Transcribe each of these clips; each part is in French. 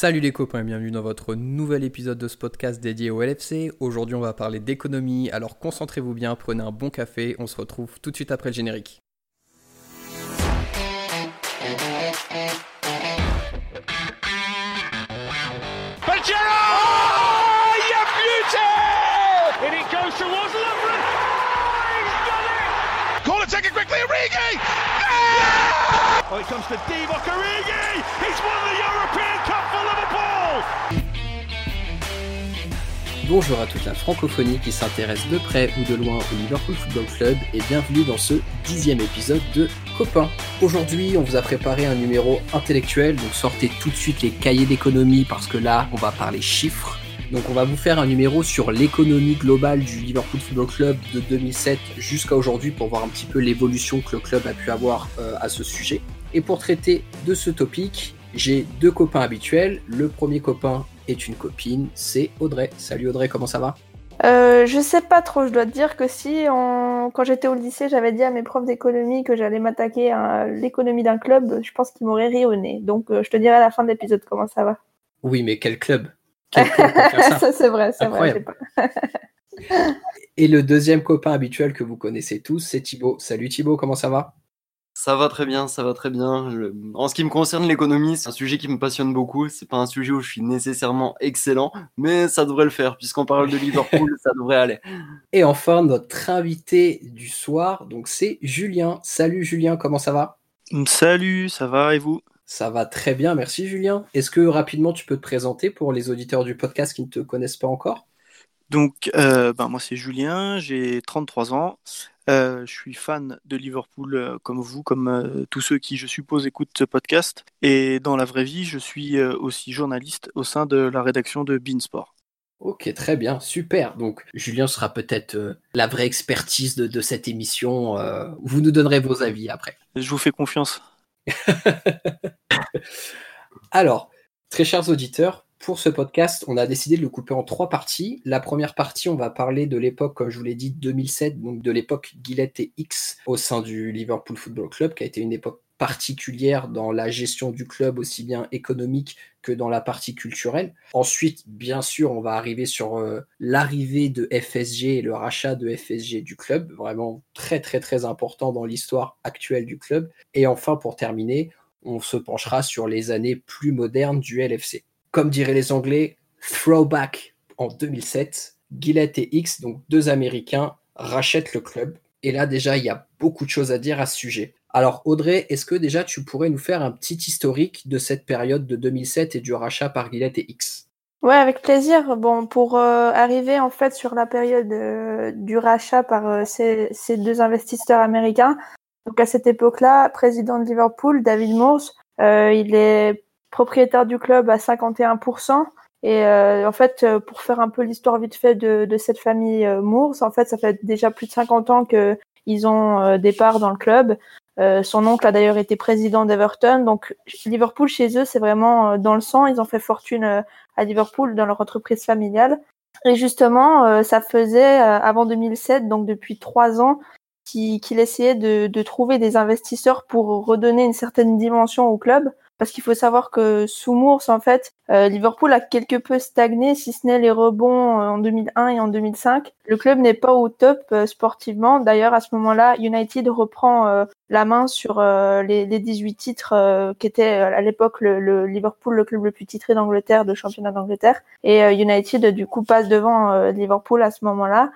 Salut les copains et bienvenue dans votre nouvel épisode de ce podcast dédié au LFC. Aujourd'hui on va parler d'économie, alors concentrez-vous bien, prenez un bon café, on se retrouve tout de suite après le générique. Bonjour à toute la francophonie qui s'intéresse de près ou de loin au Liverpool Football Club et bienvenue dans ce dixième épisode de Copain. Aujourd'hui, on vous a préparé un numéro intellectuel, donc sortez tout de suite les cahiers d'économie parce que là, on va parler chiffres. Donc on va vous faire un numéro sur l'économie globale du Liverpool Football Club de 2007 jusqu'à aujourd'hui pour voir un petit peu l'évolution que le club a pu avoir euh, à ce sujet. Et pour traiter de ce topic, j'ai deux copains habituels. Le premier copain est une copine, c'est Audrey. Salut Audrey, comment ça va? Euh, je sais pas trop, je dois te dire que si quand j'étais au lycée, j'avais dit à mes profs d'économie que j'allais m'attaquer à l'économie d'un club, je pense qu'ils m'auraient ri au nez. Donc euh, je te dirai à la fin de l'épisode comment ça va. Oui, mais quel club, ça, c'est vrai, c'est vrai. Et le deuxième copain habituel que vous connaissez tous, c'est Thibaut. Salut Thibaut, comment ça va? Ça va très bien, ça va très bien. En ce qui me concerne, l'économie, c'est un sujet qui me passionne beaucoup. C'est pas un sujet où je suis nécessairement excellent, mais ça devrait le faire, puisqu'on parle de Liverpool, ça devrait aller. Et enfin, notre invité du soir, donc c'est Julien. Salut Julien, comment ça va? Salut, ça va et vous? Ça va très bien, merci Julien. Est-ce que rapidement tu peux te présenter pour les auditeurs du podcast qui ne te connaissent pas encore? Donc, euh, ben, moi c'est Julien, j'ai 33 ans. Euh, je suis fan de Liverpool euh, comme vous, comme euh, tous ceux qui, je suppose, écoutent ce podcast. Et dans la vraie vie, je suis aussi journaliste au sein de la rédaction de Beansport. Ok, très bien, super. Donc, Julien sera peut-être la vraie expertise de, de cette émission. vous nous donnerez vos avis après. Je vous fais confiance. Alors, très chers auditeurs, pour ce podcast, on a décidé de le couper en trois parties. La première partie, on va parler de l'époque, comme je vous l'ai dit, 2007, donc de l'époque Gillette et X au sein du Liverpool Football Club, qui a été une époque particulière dans la gestion du club, aussi bien économique que dans la partie culturelle. Ensuite, bien sûr, on va arriver sur euh, l'arrivée de FSG et le rachat de FSG du club, vraiment très très très important dans l'histoire actuelle du club. Et enfin, pour terminer, on se penchera sur les années plus modernes du LFC comme diraient les Anglais, throwback en 2007. Gillette et X, donc deux Américains, rachètent le club. Et là, déjà, il y a beaucoup de choses à dire à ce sujet. Alors, Audrey, est-ce que déjà tu pourrais nous faire un petit historique de cette période de 2007 et du rachat par Gillette et X Ouais, avec plaisir. Bon, pour euh, arriver en fait sur la période euh, du rachat par euh, ces, deux investisseurs américains, donc à cette époque-là, président de Liverpool, David Morse, il est propriétaire du club à 51%. Et euh, en fait, euh, pour faire un peu l'histoire vite fait de, de cette famille euh, Moores, en fait, ça fait déjà plus de 50 ans qu'ils ont euh, des parts dans le club. Euh, son oncle a d'ailleurs été président d'Everton. Donc, Liverpool, chez eux, c'est vraiment dans le sang. Ils ont fait fortune à Liverpool dans leur entreprise familiale. Et justement, ça faisait avant 2007, donc depuis trois ans, qu'il essayait de, de trouver des investisseurs pour redonner une certaine dimension au club parce qu'il faut savoir que sous Mours, en fait, euh, Liverpool a quelque peu stagné, si ce n'est les rebonds euh, en 2001 et en 2005. Le club n'est pas au top euh, sportivement. D'ailleurs, à ce moment-là, United reprend la main sur les, les, 18 titres qui étaient à l'époque le, le, Liverpool, le club le plus titré d'Angleterre, de championnat d'Angleterre. Et United, du coup, passe devant Liverpool à ce moment-là.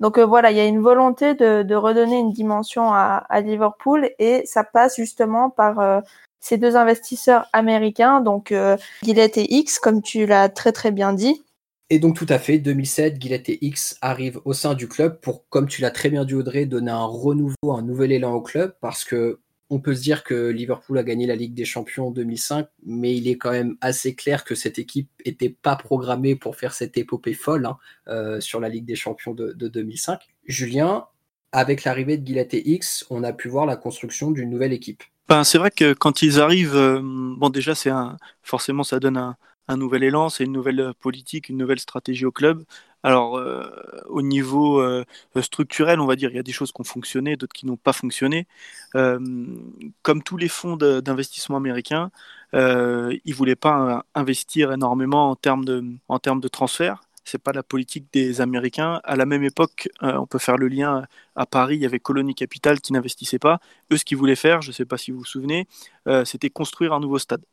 Donc voilà, il y a une volonté de, de redonner une dimension à, à, Liverpool et ça passe justement par ces deux investisseurs américains, donc euh, Gillette et X, comme tu l'as très très bien dit. Et donc tout à fait, 2007, Gillette et X arrivent au sein du club pour, comme tu l'as très bien dit Audrey, donner un renouveau, un nouvel élan au club, parce que on peut se dire que Liverpool a gagné la Ligue des Champions en 2005, mais il est quand même assez clair que cette équipe n'était pas programmée pour faire cette épopée folle hein, euh, sur la Ligue des Champions de, de 2005. Julien, avec l'arrivée de Gillette et X, on a pu voir la construction d'une nouvelle équipe. Ben, c'est vrai que quand ils arrivent, euh, bon déjà c'est un, forcément ça donne un, un nouvel élan, c'est une nouvelle politique, une nouvelle stratégie au club. Alors, euh, au niveau euh, structurel, on va dire, il y a des choses qui ont fonctionné, d'autres qui n'ont pas fonctionné. Euh, comme tous les fonds d'investissement américains, ils voulaient pas investir énormément en termes de, en termes de transfert. Ce n'est pas la politique des Américains. À la même époque, on peut faire le lien à Paris, il y avait Colony Capital qui n'investissait pas. Eux, ce qu'ils voulaient faire, je ne sais pas si vous vous souvenez, c'était construire un nouveau stade.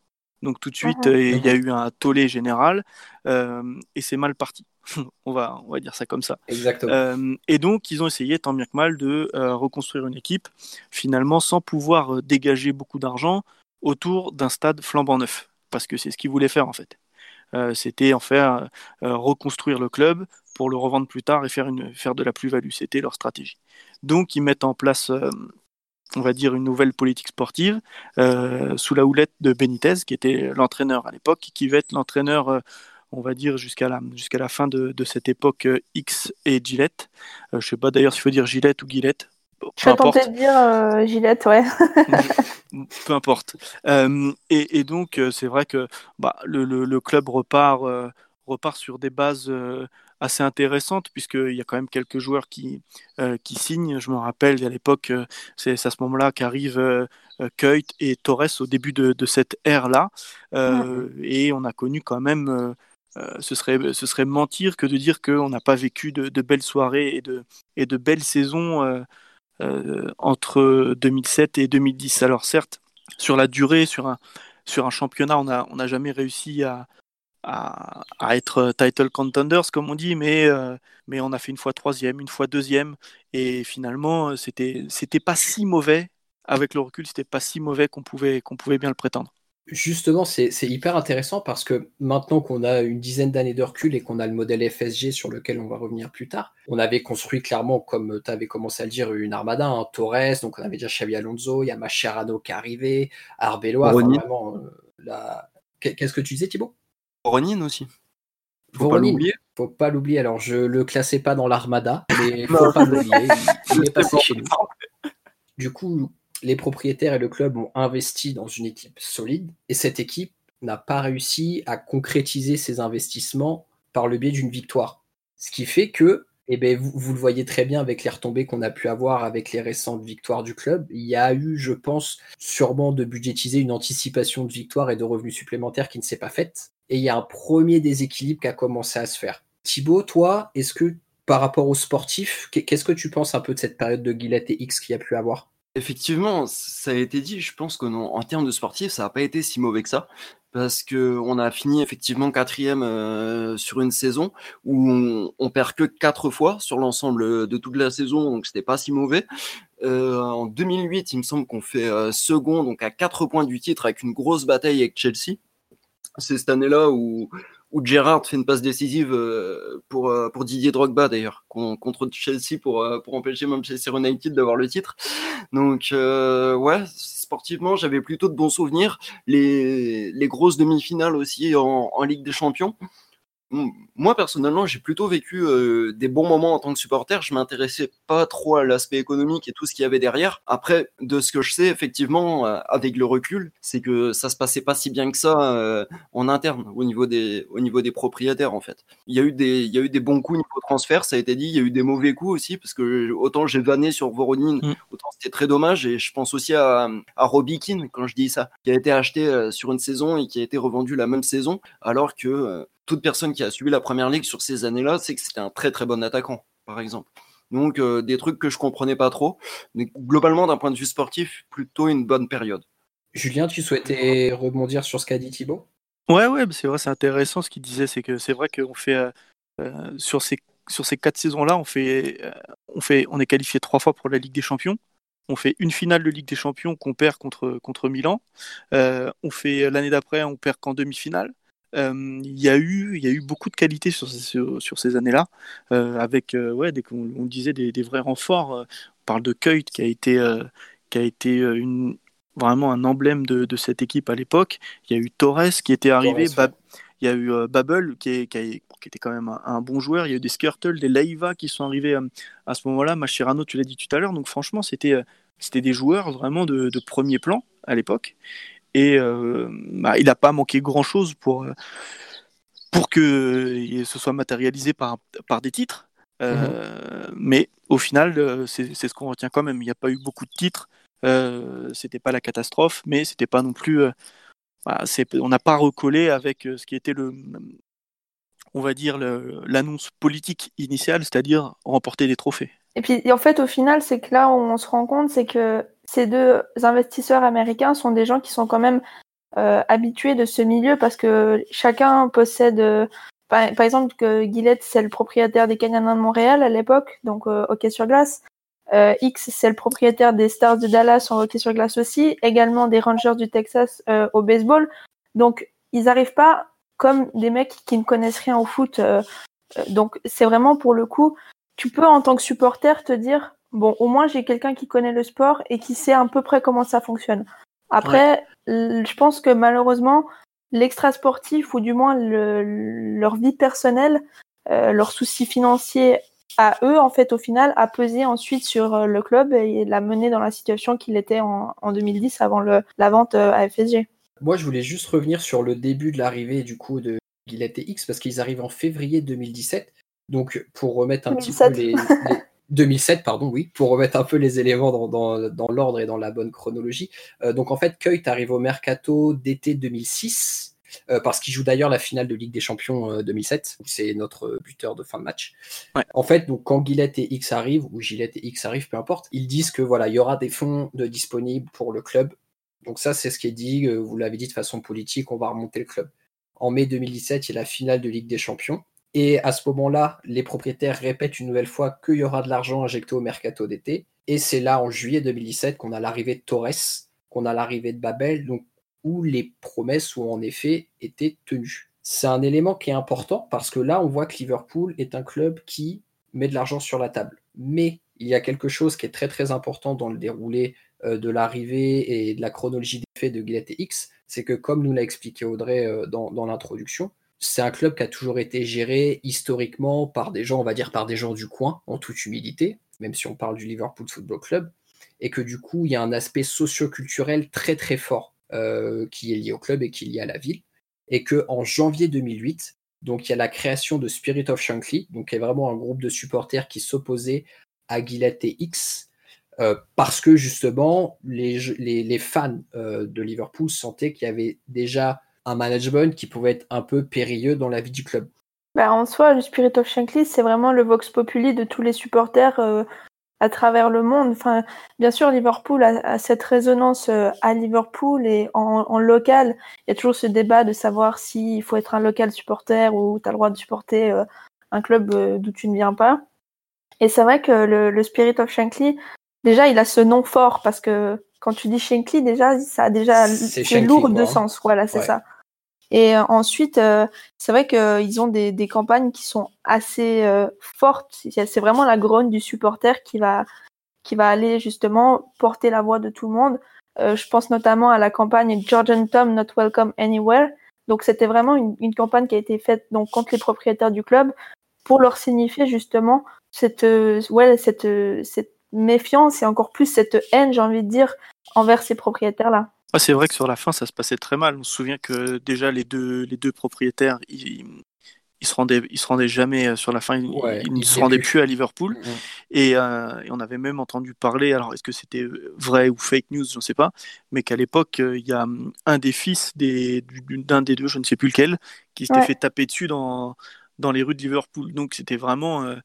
Donc tout de suite, ah. il y a eu un tollé général et c'est mal parti. on, va, on va dire ça comme ça. Exactement. Euh, et donc, ils ont essayé, tant bien que mal, de euh, reconstruire une équipe, finalement, sans pouvoir euh, dégager beaucoup d'argent autour d'un stade flambant neuf. Parce que c'est ce qu'ils voulaient faire, en fait. C'était en faire reconstruire le club pour le revendre plus tard et faire, une, faire de la plus-value. C'était leur stratégie. Donc, ils mettent en place on va dire, une nouvelle politique sportive sous la houlette de Benitez, qui était l'entraîneur à l'époque, qui va être l'entraîneur on va dire, jusqu'à la, jusqu'à la fin de, cette époque euh, X et Gillette. Euh, je sais pas d'ailleurs s'il faut dire Gillette ou Gillette. Je vais tenter de dire euh, Gillette, ouais. Peu importe. et, donc, c'est vrai que bah, le, club repart, repart sur des bases assez intéressantes, puisqu'il y a quand même quelques joueurs qui, qui signent. Je me rappelle, à l'époque, c'est à ce moment-là qu'arrivent Keut et Torres au début de, de cette ère-là. Et on a connu quand même euh, ce, serait, ce serait mentir que de dire qu'on n'a pas vécu de, belles soirées et de, et de belles saisons euh, euh, entre 2007 et 2010. Alors certes, sur la durée, sur un, sur un championnat, on n'a on jamais réussi à, à, être title contenders, comme on dit, mais, mais on a fait une fois troisième, une fois deuxième, et finalement, c'était, c'était pas si mauvais, avec le recul, c'était pas si mauvais qu'on pouvait, qu'on pouvait bien le prétendre. Justement, c'est hyper intéressant parce que maintenant qu'on a une dizaine d'années de recul et qu'on a le modèle FSG sur lequel on va revenir plus tard, on avait construit clairement, comme tu avais commencé à le dire, une armada, un Torres, donc on avait déjà Xavi Alonso, il y a Mascherano qui est arrivé, Arbeloa, vraiment, euh, Qu'est-ce que tu disais Thibaut? Voronin aussi. Faut pas l'oublier. Faut pas l'oublier. Alors, je le classais pas dans l'armada, mais faut pas l'oublier. il est passé chez nous. Du coup, les propriétaires et le club ont investi dans une équipe solide et cette équipe n'a pas réussi à concrétiser ses investissements par le biais d'une victoire. Ce qui fait que, eh ben, vous, le voyez très bien avec les retombées qu'on a pu avoir avec les récentes victoires du club, il y a eu, je pense, sûrement de budgétiser une anticipation de victoire et de revenus supplémentaires qui ne s'est pas faite. Et il y a un premier déséquilibre qui a commencé à se faire. Thibaut, toi, est-ce que par rapport aux sportifs, qu'est-ce que tu penses un peu de cette période de Guillette et X qu'il y a pu avoir? Effectivement, ça a été dit, je pense qu'en termes de sportifs, ça n'a pas été si mauvais que ça, parce qu'on a fini effectivement quatrième euh, sur une saison où on, perd que quatre fois sur l'ensemble de toute la saison, donc c'était pas si mauvais. Euh, en 2008, il me semble qu'on fait euh, second, donc à quatre points du titre, avec une grosse bataille avec Chelsea. C'est cette année-là où où Gerrard fait une passe décisive euh, pour, euh, pour Didier Drogba d'ailleurs, contre Chelsea pour, euh, pour empêcher Manchester United d'avoir le titre. Donc ouais, sportivement, j'avais plutôt de bons souvenirs. Les, les grosses demi-finales aussi en, en Ligue des Champions moi personnellement, j'ai plutôt vécu euh, des bons moments en tant que supporter. Je m'intéressais pas trop à l'aspect économique et tout ce qu'il y avait derrière. Après, de ce que je sais, effectivement, euh, avec le recul, c'est que ça se passait pas si bien que ça euh, en interne au niveau des au niveau des propriétaires en fait. Il y a eu des il y a eu des bons coups niveau transfert, ça a été dit. Il y a eu des mauvais coups aussi parce que autant j'ai vanné sur Voronin, mm. autant c'était très dommage. Et je pense aussi à à Robikin quand je dis ça, qui a été acheté sur une saison et qui a été revendu la même saison, alors que toute personne qui a suivi la première ligue sur ces années-là, c'est que c'était un très très bon attaquant, par exemple. Donc euh, des trucs que je comprenais pas trop, mais globalement d'un point de vue sportif, plutôt une bonne période. Julien, tu souhaitais rebondir sur ce qu'a dit Thibaut? Ouais, ouais, c'est vrai, c'est intéressant ce qu'il disait, c'est que c'est vrai qu'on fait euh, euh, sur ces sur ces quatre saisons-là, on fait on fait on est qualifié trois fois pour la Ligue des Champions. On fait une finale de Ligue des Champions qu'on perd contre contre Milan. on fait l'année d'après, on perd qu'en demi-finale. Euh, il y a eu il y a eu beaucoup de qualité sur, sur, ces années-là euh, avec euh, ouais dès qu'on on disait des, des, vrais renforts on parle de Keut qui a été qui a été une vraiment un emblème de, de cette équipe à l'époque. Il y a eu Torres qui était arrivé il y a eu Babel qui, est, qui, qui, était quand même un, bon joueur. Il y a eu des Skirtle des Leiva qui sont arrivés à ce moment-là. Machirano tu l'as dit tout à l'heure. Donc franchement c'était c'était des joueurs vraiment de, de premier plan à l'époque et euh, bah, il n'a pas manqué grand-chose pour, pour que ce soit matérialisé par, par des titres. Euh, mais au final, euh, c'est ce qu'on retient quand même. Il n'y a pas eu beaucoup de titres. Euh, c'était pas la catastrophe, mais c'était pas non plus. Euh, bah, on n'a pas recollé avec ce qui était le, on va dire l'annonce politique initiale, c'est-à-dire remporter des trophées. Et puis en fait, au final, c'est que là où on se rend compte, c'est que ces deux investisseurs américains sont des gens qui sont quand même habitués de ce milieu parce que chacun possède par, exemple, que Gillette, c'est le propriétaire des Canadiens de Montréal à l'époque, donc euh, hockey sur glace. Euh, X, c'est le propriétaire des Stars de Dallas en hockey sur glace aussi, également des Rangers du Texas euh, au baseball. Donc, ils n'arrivent pas comme des mecs qui ne connaissent rien au foot. Euh, euh, donc, c'est vraiment pour le coup, tu peux en tant que supporter te dire, bon, au moins j'ai quelqu'un qui connaît le sport et qui sait à peu près comment ça fonctionne. Après, je pense que malheureusement, l'extra sportif ou du moins leur vie personnelle, euh, leurs soucis financiers à eux, en fait, au final, a pesé ensuite sur euh, le club et l'a mené dans la situation qu'il était en, 2010 avant la vente euh, à FSG. Moi, je voulais juste revenir sur le début de l'arrivée du coup de Gillette et X parce qu'ils arrivent en février 2017. Donc, pour remettre un petit peu les, 2007, pardon, oui, pour remettre un peu les éléments dans, l'ordre et dans la bonne chronologie. Euh, donc en fait, Kuyt arrive au mercato d'été 2006, euh, parce qu'il joue d'ailleurs la finale de Ligue des Champions 2007. Euh, C'est notre buteur de fin de match. En fait, donc quand Gillette et X arrivent, ou Gillette et X arrivent, peu importe, ils disent que voilà, il y aura des fonds de disponibles pour le club. Donc ça, c'est ce qui est dit. Vous l'avez dit de façon politique, on va remonter le club. En mai 2017, il y a la finale de Ligue des Champions. Et à ce moment-là, les propriétaires répètent une nouvelle fois qu'il y aura de l'argent injecté au mercato d'été. Et c'est là, en juillet 2017, qu'on a l'arrivée de Torres, qu'on a l'arrivée de Babel, où les promesses ont en effet été tenues. C'est un élément qui est important parce que là, on voit que Liverpool est un club qui met de l'argent sur la table. Mais il y a quelque chose qui est très très important dans le déroulé euh, de l'arrivée et de la chronologie des faits de Gillette X, c'est que comme nous l'a expliqué Audrey euh, dans l'introduction, c'est un club qui a toujours été géré historiquement par des gens, on va dire par des gens du coin, en toute humilité, même si on parle du Liverpool Football Club, et que du coup, il y a un aspect socio-culturel très très fort euh, qui est lié au club et qui est lié à la ville, et que en janvier 2008, donc il y a la création de Spirit of Shankly, donc qui est vraiment un groupe de supporters qui s'opposait à Gillette et X, euh, parce que justement les, fans euh, de Liverpool sentaient qu'il y avait déjà un management qui pouvait être un peu périlleux dans la vie du club. Bah, en soi, le Spirit of Shankly, c'est vraiment le vox populi de tous les supporters euh, à travers le monde. Enfin, bien sûr, Liverpool a, cette résonance euh, à Liverpool et en, local. Il y a toujours ce débat de savoir s'il faut être un local supporter ou tu as le droit de supporter euh, un club d'où tu ne viens pas. Et c'est vrai que le, Spirit of Shankly, déjà, il a ce nom fort parce que quand tu dis Shankly, déjà, ça a déjà c'est lourd de hein. sens. Voilà, c'est ça. Et euh, ensuite, euh, c'est vrai qu'ils ont des, des, campagnes qui sont assez euh, fortes. C'est vraiment la grogne du supporter qui va, qui va aller justement porter la voix de tout le monde. je pense notamment à la campagne Georgian Tom Not Welcome Anywhere. Donc c'était vraiment une, une, campagne qui a été faite donc contre les propriétaires du club pour leur signifier justement cette, ouais, cette, cette méfiance et encore plus cette haine, j'ai envie de dire, envers ces propriétaires-là. Ah, c'est vrai que sur la fin, ça se passait très mal. On se souvient que déjà les deux, les deux propriétaires, ils, ils se rendaient, ils se rendaient jamais euh, sur la fin, ils, ne se rendaient plus à Liverpool. Mm, mm. Euh, et, on avait même entendu parler, alors est-ce que c'était euh, vrai ou fake news, je ne sais pas, mais qu'à l'époque, il y a hum, un des fils d'un des deux, je ne sais plus lequel, qui s'était fait taper dessus dans, dans les rues de Liverpool. Donc c'était vraiment,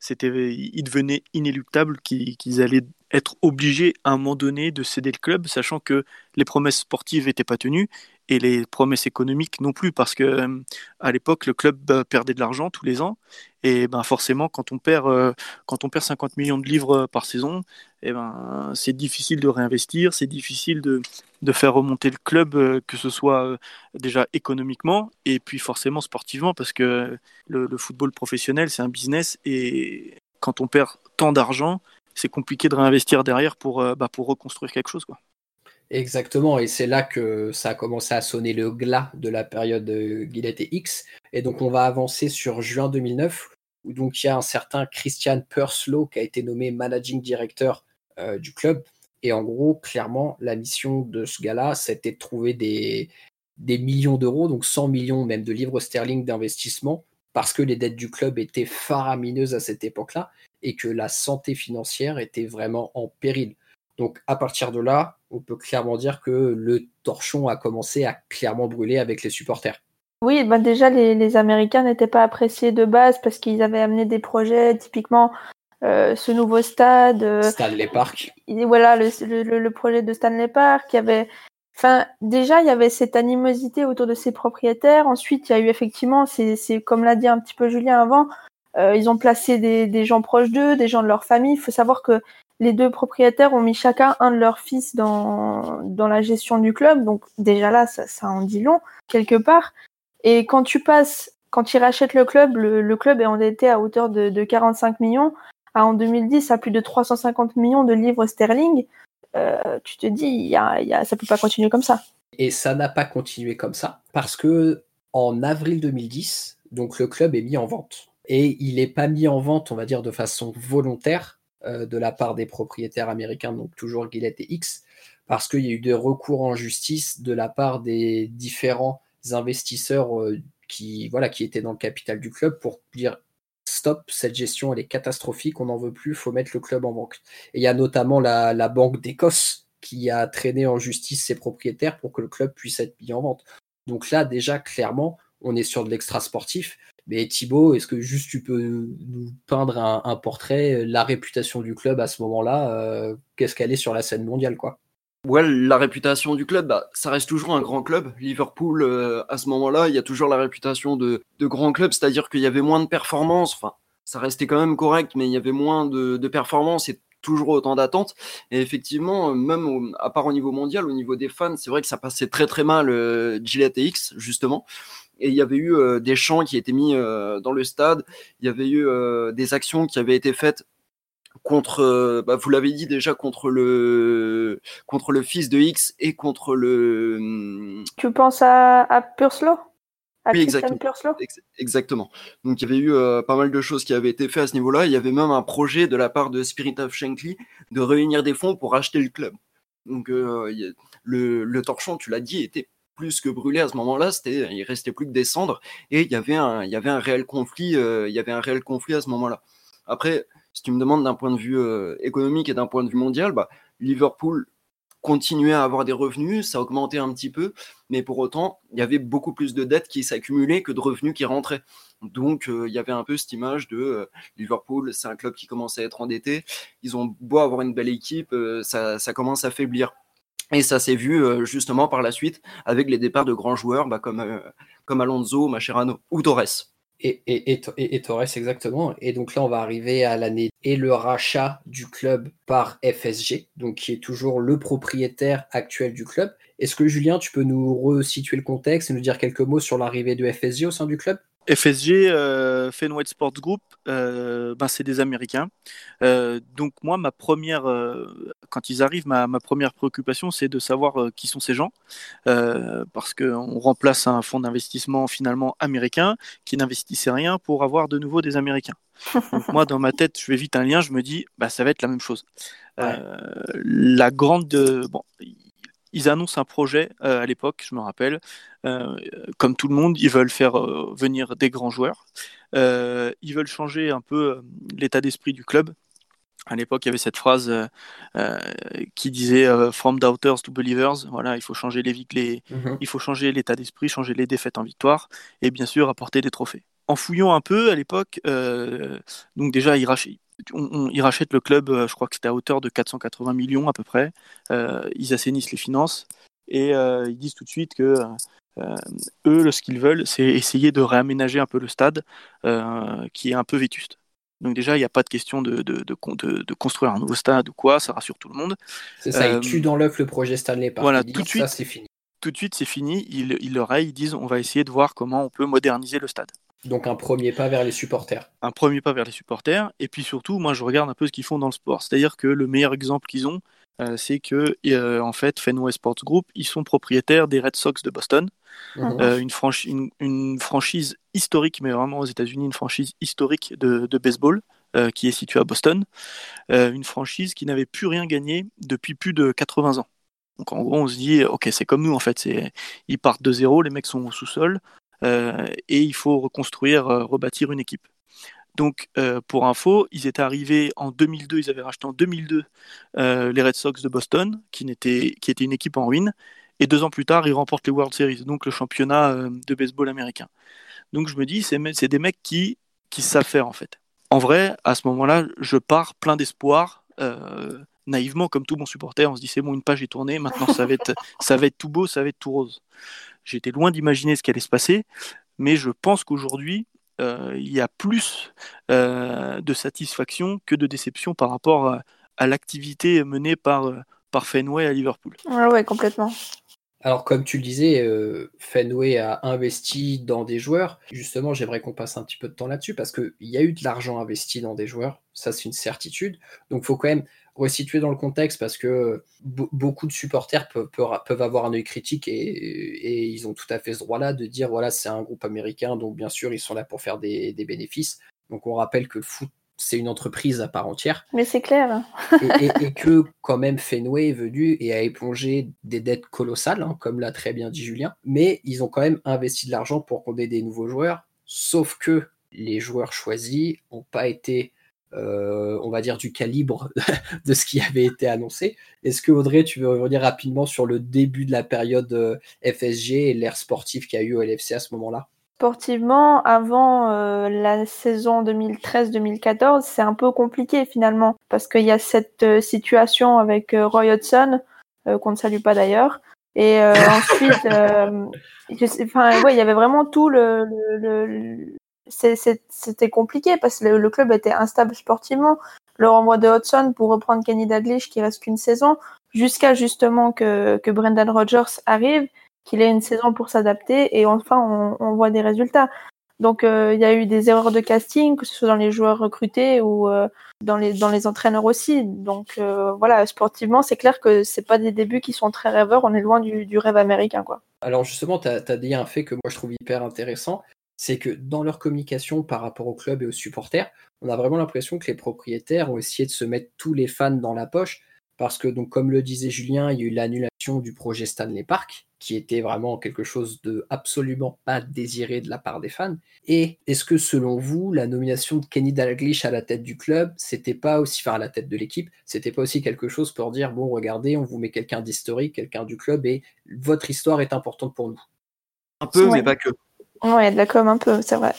c'était, il devenait inéluctable qu'ils allaient être obligés à un moment donné de céder le club, sachant que les promesses sportives n'étaient pas tenues et les promesses économiques non plus, parce que euh, à l'époque le club euh, perdait de l'argent tous les ans et ben forcément quand on perd euh, quand on perd 50 millions de livres par saison, et eh ben c'est difficile de réinvestir, c'est difficile de, de faire remonter le club, que ce soit déjà économiquement et puis forcément sportivement, parce que le football professionnel c'est un business et quand on perd tant d'argent, c'est compliqué de réinvestir derrière pour, euh, bah, reconstruire quelque chose. Exactement, et c'est là que ça a commencé à sonner le glas de la période Gillette et X. Et donc on va avancer sur juin 2009, où donc il y a un certain Christian Purslow qui a été nommé managing director euh, du club. Et en gros, clairement, la mission de ce gars-là, c'était de trouver des, des millions d'euros, donc 100 millions même de livres sterling d'investissement, parce que les dettes du club étaient faramineuses à cette époque-là et que la santé financière était vraiment en péril. Donc à partir de là, on peut clairement dire que le torchon a commencé à clairement brûler avec les supporters. Oui, bah déjà les, Américains n'étaient pas appréciés de base parce qu'ils avaient amené des projets, typiquement euh, ce nouveau stade. Euh, Stanley Park. voilà, le, projet de Stanley Park. Il y avait, enfin, déjà il y avait cette animosité autour de ses propriétaires. Ensuite, il y a eu effectivement, c'est comme l'a dit un petit peu Julien avant, euh, ils ont placé des, gens proches d'eux, des gens de leur famille. Il faut savoir que les deux propriétaires ont mis chacun un de leurs fils dans, la gestion du club. Donc déjà là, ça, en dit long, quelque part. Et quand tu passes, quand ils rachètent le club, le, club est endetté à hauteur de, de 45 millions. À, en 2010, à plus de 350 millions de livres sterling. Euh, tu te dis, y a, ça peut pas continuer comme ça. Et ça n'a pas continué comme ça parce que en avril 2010, donc le club est mis en vente. Et il n'est pas mis en vente, on va dire, de façon volontaire euh, de la part des propriétaires américains, donc toujours Gillette et X, parce qu'il y a eu des recours en justice de la part des différents investisseurs euh, qui, voilà, qui étaient dans le capital du club pour dire stop, cette gestion elle est catastrophique, on n'en veut plus, faut mettre le club en banque. Et il y a notamment la, la Banque d'Écosse qui a traîné en justice ses propriétaires pour que le club puisse être mis en vente. Donc là, déjà, clairement, on est sur de l'extra sportif. Mais Thibaut, est-ce que juste tu peux nous peindre un, portrait, la réputation du club à ce moment-là, euh, qu'est-ce qu'elle est sur la scène mondiale, quoi? Ouais, la réputation du club, bah, ça reste toujours un grand club. Liverpool, euh, à ce moment-là, il y a toujours la réputation de, de grand club, c'est-à-dire qu'il y avait moins de performances. Enfin, ça restait quand même correct, mais il y avait moins de, de performances et toujours autant d'attentes. Et effectivement, même à part au niveau mondial, au niveau des fans, c'est vrai que ça passait très très mal euh, Gillette et X, justement. Et il y avait eu euh, des chants qui étaient mis dans le stade, il y avait eu des actions qui avaient été faites contre, euh, bah, vous l'avez dit déjà, contre le, contre le fils de X et contre le. Tu penses à, à Purslow oui, exactement. exactement. Donc il y avait eu euh, pas mal de choses qui avaient été faites à ce niveau-là. Il y avait même un projet de la part de Spirit of Shankly de réunir des fonds pour acheter le club. Donc euh, le, le, torchon, tu l'as dit, était plus que brûlé à ce moment-là. C'était, il restait plus que descendre et il y avait un, il y avait un réel conflit. il y avait un réel conflit à ce moment-là. Après, si tu me demandes d'un point de vue euh, économique et d'un point de vue mondial, bah, Liverpool continuait à avoir des revenus, ça augmentait un petit peu, mais pour autant, il y avait beaucoup plus de dettes qui s'accumulaient que de revenus qui rentraient. Donc, euh, il y avait un peu cette image de euh, Liverpool, c'est un club qui commence à être endetté, ils ont beau avoir une belle équipe, ça, commence à faiblir. Et ça s'est vu justement par la suite avec les départs de grands joueurs bah, comme, comme Alonso, Mascherano ou Torres. Et, et, et, Torres, exactement. Et donc là, on va arriver à l'année et le rachat du club par FSG, donc qui est toujours le propriétaire actuel du club. Est-ce que Julien, tu peux nous resituer le contexte et nous dire quelques mots sur l'arrivée de FSG au sein du club? FSG, euh, Fenway Sports Group, euh, ben c'est des Américains. Euh, donc moi, ma première, quand ils arrivent, ma, ma première préoccupation, c'est de savoir qui sont ces gens, parce qu'on remplace un fonds d'investissement finalement américain qui n'investissait rien pour avoir de nouveau des Américains. Donc moi, dans ma tête, je fais vite un lien, je me dis, bah ça va être la même chose. la grande, bon, ils annoncent un projet euh, à l'époque, je me rappelle. Euh, comme tout le monde, ils veulent faire euh, venir des grands joueurs. ils veulent changer un peu l'état d'esprit du club. À l'époque, il y avait cette phrase qui disait "From doubters to believers". Voilà, il faut changer les, les mhm. il faut changer l'état d'esprit, changer les défaites en victoire, et bien sûr apporter des trophées. En fouillant un peu à l'époque, donc déjà ils, ils rachètent le club, euh, je crois que c'était à hauteur de 480 millions à peu près. Euh, ils assainissent les finances et euh, ils disent tout de suite que eux, ce qu'ils veulent, c'est essayer de réaménager un peu le stade qui est un peu vétuste. Donc déjà, il n'y a pas de question de, de, de, construire un nouveau stade ou quoi, ça rassure tout le monde. C'est ça, ils tuent dans l'œuf le projet Stanley Park. Voilà, tout de suite, c'est fini. Tout de suite, c'est fini. Ils, ils le rayent, ils disent on va essayer de voir comment on peut moderniser le stade. Donc un premier pas vers les supporters. Un premier pas vers les supporters. Et puis surtout, moi je regarde un peu ce qu'ils font dans le sport. C'est-à-dire que le meilleur exemple qu'ils ont, euh, c'est que euh, en fait Fenway Sports Group, ils sont propriétaires des Red Sox de Boston, mhm. euh, une, une, franchise historique, mais vraiment aux États-Unis, une franchise historique de, de baseball qui est située à Boston, une franchise qui n'avait plus rien gagné depuis plus de 80 ans. Donc en gros, on se dit, ok, c'est comme nous en fait, ils partent de zéro, les mecs sont au sous-sol et il faut reconstruire, rebâtir une équipe. Donc, pour info, ils étaient arrivés en 2002, ils avaient racheté en 2002 les Red Sox de Boston, qui, était, qui était une équipe en ruine. Et deux ans plus tard, ils remportent les World Series, donc le championnat de baseball américain. Donc, je me dis, c'est des mecs qui, qui savent faire, en fait. En vrai, à ce moment-là, je pars plein d'espoir. Naïvement, comme tout bon supporter, on se dit c'est bon, une page est tournée, maintenant ça va être, ça va être tout beau, ça va être tout rose. J'étais loin d'imaginer ce qui allait se passer, mais je pense qu'aujourd'hui, euh, il y a plus euh, de satisfaction que de déception par rapport à, l'activité menée par, par Fenway à Liverpool. Ouais, ouais, complètement. Alors, comme tu le disais, euh, Fenway a investi dans des joueurs. Justement, j'aimerais qu'on passe un petit peu de temps là-dessus parce qu'il y a eu de l'argent investi dans des joueurs. Ça, c'est une certitude. Donc, il faut quand même resituer dans le contexte parce que beaucoup de supporters peuvent, peuvent, avoir un œil critique et, ils ont tout à fait ce droit-là de dire voilà, c'est un groupe américain, donc bien sûr, ils sont là pour faire des, bénéfices. Donc on rappelle que le foot, c'est une entreprise à part entière. Mais c'est clair. et, que quand même Fenway est venu et a épongé des dettes colossales, hein, comme l'a très bien dit Julien. Mais ils ont quand même investi de l'argent pour qu'on ait des nouveaux joueurs. Sauf que les joueurs choisis n'ont pas été euh, on va dire, du calibre de ce qui avait été annoncé. Est-ce que Audrey, tu veux revenir rapidement sur le début de la période euh, FSG et l'ère sportive qu'il y a eu au LFC à ce moment-là? Sportivement, avant euh, la saison 2013-2014, c'est un peu compliqué finalement, parce qu'il y a cette situation avec Roy Hodgson, qu'on ne salue pas d'ailleurs, et ensuite, ouais, il y avait vraiment tout le, c'était compliqué parce que le, club était instable sportivement. Le renvoi de Hudson pour reprendre Kenny Dalglish qui reste qu'une saison, jusqu'à justement que, que Brendan Rodgers arrive, qu'il ait une saison pour s'adapter et enfin on, voit des résultats. Donc euh, il y a eu des erreurs de casting, que ce soit dans les joueurs recrutés ou euh, dans, les, dans les entraîneurs aussi. Donc euh, voilà, sportivement, c'est clair que c'est pas des débuts qui sont très rêveurs, on est loin du, du rêve américain. quoi. Alors justement, tu as, as, dit un fait que moi je trouve hyper intéressant, c'est que dans leur communication par rapport au club et aux supporters, on a vraiment l'impression que les propriétaires ont essayé de se mettre tous les fans dans la poche, parce que, donc, comme le disait Julien, il y a eu l'annulation du projet Stanley Park, qui était vraiment quelque chose de absolument pas désiré de la part des fans. Et est-ce que, selon vous, la nomination de Kenny Dalglish à la tête du club, c'était pas aussi, enfin, à la tête de l'équipe, c'était pas aussi quelque chose pour dire, bon, regardez, on vous met quelqu'un d'historique, quelqu'un du club, et votre histoire est importante pour nous? Un peu, mais pas que. Ouais, de la com un peu, c'est vrai.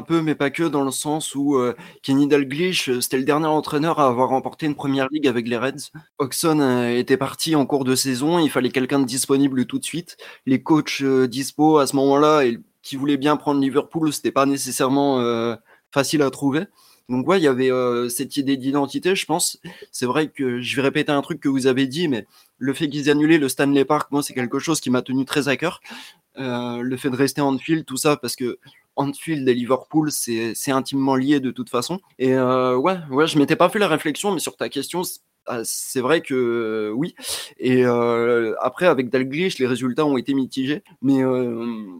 Un peu, mais pas que, dans le sens où euh, Kenny Dalglish, euh, c'était le dernier entraîneur à avoir remporté une première ligue avec les Reds. Oxon euh, était parti en cours de saison, il fallait quelqu'un de disponible tout de suite. Les coachs dispo à ce moment-là, et qui voulaient bien prendre Liverpool, c'était pas nécessairement facile à trouver. Donc ouais, il y avait cette idée d'identité, je pense. C'est vrai que je vais répéter un truc que vous avez dit, mais le fait qu'ils aient annulé le Stanley Park, moi, c'est quelque chose qui m'a tenu très à cœur. Euh, le fait de rester en Anfield, tout ça, parce que Anfield et Liverpool, c'est intimement lié de toute façon. Et euh, ouais, ouais, je m'étais pas fait la réflexion, mais sur ta question, c'est ah, vrai que euh, oui. Et après, avec Dalglish, les résultats ont été mitigés. Mais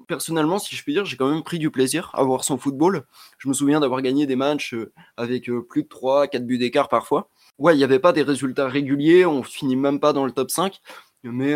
personnellement, si je puis dire, j'ai quand même pris du plaisir à voir son football. Je me souviens d'avoir gagné des matchs avec plus de 3, 4 buts d'écart parfois. Ouais, il n'y avait pas des résultats réguliers, on finit même pas dans le top 5. Mais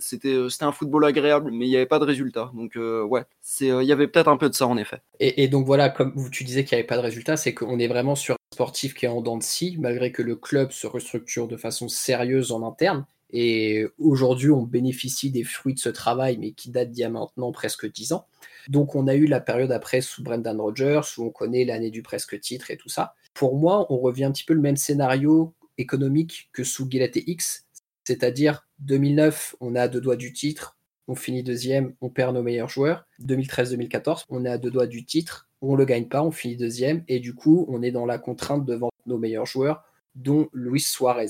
c'était euh, c'était un football agréable, mais il n'y avait pas de résultat. Donc euh, ouais, euh, il y avait peut-être un peu de ça en effet. Et, donc voilà, comme tu disais qu'il n'y avait pas de résultat, c'est qu'on est vraiment sur un sportif qui est en dents de scie, malgré que le club se restructure de façon sérieuse en interne. Et aujourd'hui, on bénéficie des fruits de ce travail, mais qui date d'il y a maintenant presque 10 ans. Donc on a eu la période après sous Brendan Rodgers, où on connaît l'année du presque titre et tout ça. Pour moi, on revient un petit peu le même scénario économique que sous Gillette X, c'est-à-dire 2009, on a deux doigts du titre, on finit deuxième, on perd nos meilleurs joueurs. 2013-2014, on est à deux doigts du titre, on le gagne pas, on finit deuxième, et du coup, on est dans la contrainte de vendre nos meilleurs joueurs, dont Luis Suarez.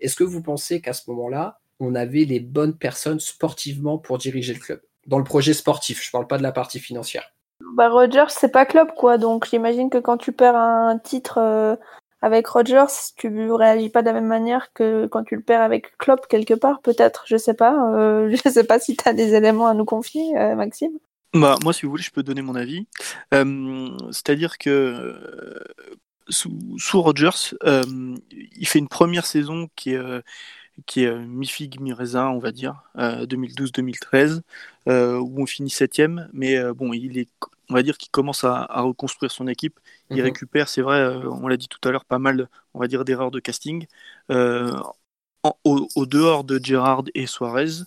Est-ce que vous pensez qu'à ce moment-là, on avait les bonnes personnes sportivement pour diriger le club? Dans le projet sportif, je ne parle pas de la partie financière. Bah Rogers, c'est pas club quoi, donc j'imagine que quand tu perds un titre euh, avec Rogers, tu réagis pas de la même manière que quand tu le perds avec Klopp quelque part, peut-être. Je sais pas. Euh, je sais pas si tu as des éléments à nous confier, euh, Maxime. Bah, moi, si vous voulez, je peux donner mon avis. Euh, c'est-à-dire que sous, sous Rogers, il fait une première saison qui est, qui est mi-figue, mi-raisin, on va dire, 2012-2013, où on finit septième, mais bon, il est, on va dire qu'il commence à, reconstruire son équipe. Il mhm. récupère, c'est vrai, on l'a dit tout à l'heure, pas mal, on va dire, d'erreurs de casting. au, dehors de Gerrard et Suarez,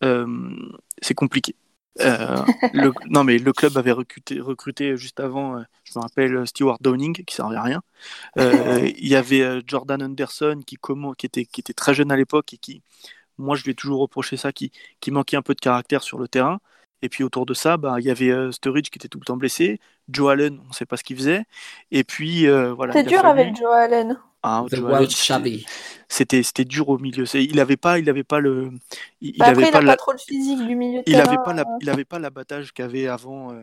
c'est compliqué. Euh, le, non, mais le club avait recruté, recruté juste avant, euh, je me rappelle, Stewart Downing, qui servait à rien. Euh, il y avait Jordan Anderson, qui, comment, qui, était, qui était très jeune à l'époque et qui, moi, je lui ai toujours reproché ça, qui, qui manquait un peu de caractère sur le terrain. Et puis autour de ça, bah, il y avait Sturridge qui était tout le temps blessé, Joe Allen, on ne sait pas ce qu'il faisait. Et puis voilà. C'est dur avec Joe Allen. Ah, c'était c'était dur au milieu. Il avait pas il avait pas le il, bah avait pas, il pas trop le physique du milieu. Il n'avait pas euh. il avait pas l'abattage qu'avait avant. Euh,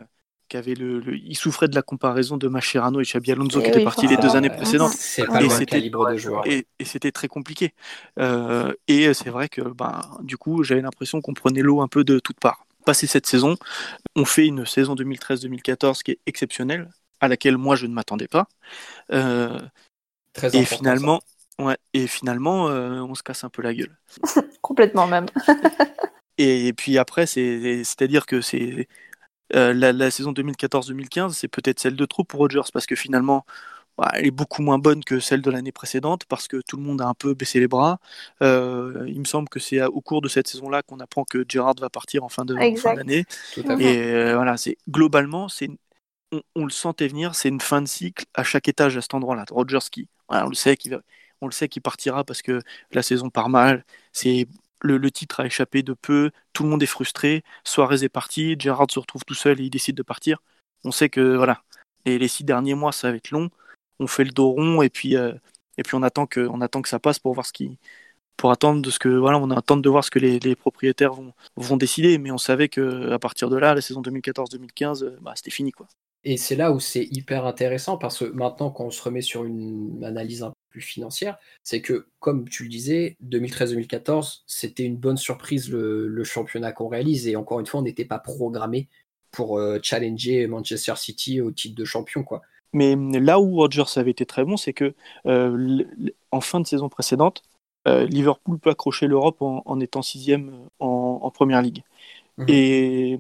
qu'avait le, il souffrait de la comparaison de Mascherano et Xabi Alonso eh qui étaient partis les deux années précédentes. et c'était de joueur. Et, c'était très compliqué. Euh, et c'est vrai que ben, du coup j'avais l'impression qu'on prenait l'eau un peu de toutes parts. Passé cette saison, on fait une saison 2013-2014 qui est exceptionnelle, à laquelle moi je ne m'attendais pas. Euh, et finalement, ouais, et finalement, euh, on se casse un peu la gueule. Complètement même. et, puis après, c'est-à-dire que c'est euh, la, saison 2014-2015, c'est peut-être celle de trop pour Rogers parce que finalement, bah, elle est beaucoup moins bonne que celle de l'année précédente parce que tout le monde a un peu baissé les bras. Euh, il me semble que c'est au cours de cette saison-là qu'on apprend que Gerrard va partir en fin d'année. Et voilà, c'est globalement, c'est on, le sentait venir, c'est une fin de cycle à chaque étage à cet endroit-là. Rogers qui, on le sait qu'il on le sait qu'il partira parce que la saison part mal. C'est le, titre a échappé de peu, tout le monde est frustré. Suarez est parti, Gerrard se retrouve tout seul et il décide de partir. On sait que voilà, et les six derniers mois ça va être long. On fait le dos rond et puis euh, et puis on attend que on attend que ça passe pour voir ce qui pour attendre de ce que voilà on attend de voir ce que les, propriétaires vont, vont décider mais on savait que à partir de là la saison 2014-2015 euh, bah, c'était fini quoi et c'est là où c'est hyper intéressant parce que maintenant, quand on se remet sur une analyse un peu plus financière, c'est que, comme tu le disais, 2013-2014, c'était une bonne surprise le, championnat qu'on réalise. Et encore une fois, on n'était pas programmé pour euh, challenger Manchester City au titre de champion. quoi. Mais là où Rodgers avait été très bon, c'est que euh, en fin de saison précédente, euh, Liverpool peut accrocher l'Europe en, étant sixième en, en première ligue. Mmh et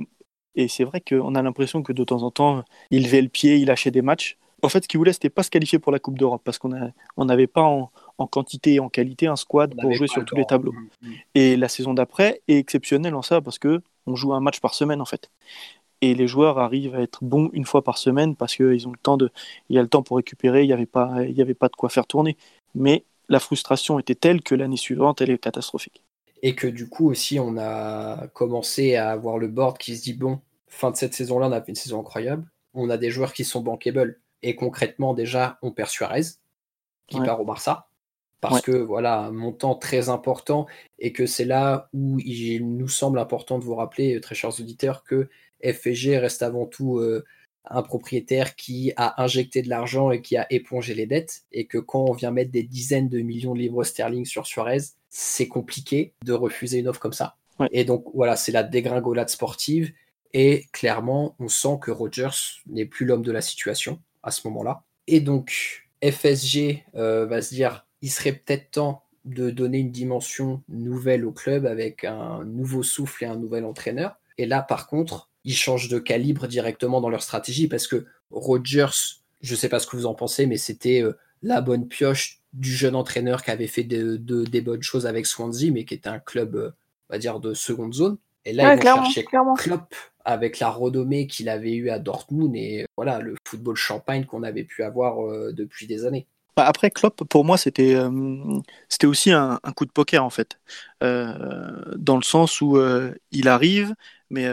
et c'est vrai qu'on a l'impression que de temps en temps, il levait le pied, il lâchait des matchs. En fait, ce qu'il voulait, c'était pas se qualifier pour la Coupe d'Europe parce qu'on n'avait pas en, quantité et en qualité un squad pour jouer sur tous les tableaux. Mm, mm. Et la saison d'après est exceptionnelle en ça parce que on joue un match par semaine en fait. Et les joueurs arrivent à être bons une fois par semaine parce qu'ils ont le temps de, il y a le temps pour récupérer, il n'y avait pas, il y avait pas de quoi faire tourner. Mais la frustration était telle que l'année suivante, elle est catastrophique et que du coup aussi on a commencé à avoir le board qui se dit bon, fin de cette saison-là, on a fait une saison incroyable, on a des joueurs qui sont bankable et concrètement déjà on perd Suarez qui part au Barça parce que voilà un montant très important et que c'est là où il nous semble important de vous rappeler très chers auditeurs que FG reste avant tout euh, un propriétaire qui a injecté de l'argent et qui a épongé les dettes et que quand on vient mettre des dizaines de millions de livres sterling sur Suarez, c'est compliqué de refuser une offre comme ça. Et donc voilà, c'est la dégringolade sportive. Et clairement, on sent que Rogers n'est plus l'homme de la situation à ce moment-là. Et donc, FSG euh, va se dire, il serait peut-être temps de donner une dimension nouvelle au club avec un nouveau souffle et un nouvel entraîneur. Et là, par contre, ils changent de calibre directement dans leur stratégie parce que Rogers, je ne sais pas ce que vous en pensez, mais c'était euh, la bonne pioche du jeune entraîneur qui avait fait des bonnes choses avec Swansea, mais qui était un club, euh, on va dire, de seconde zone. Et là, ils vont chercher Klopp avec la renommée qu'il avait eue à Dortmund et voilà le football champagne qu'on avait pu avoir euh, depuis des années. Bah, après Klopp, pour moi, c'était euh, c'était aussi un, coup de poker en fait, dans le sens où il arrive, mais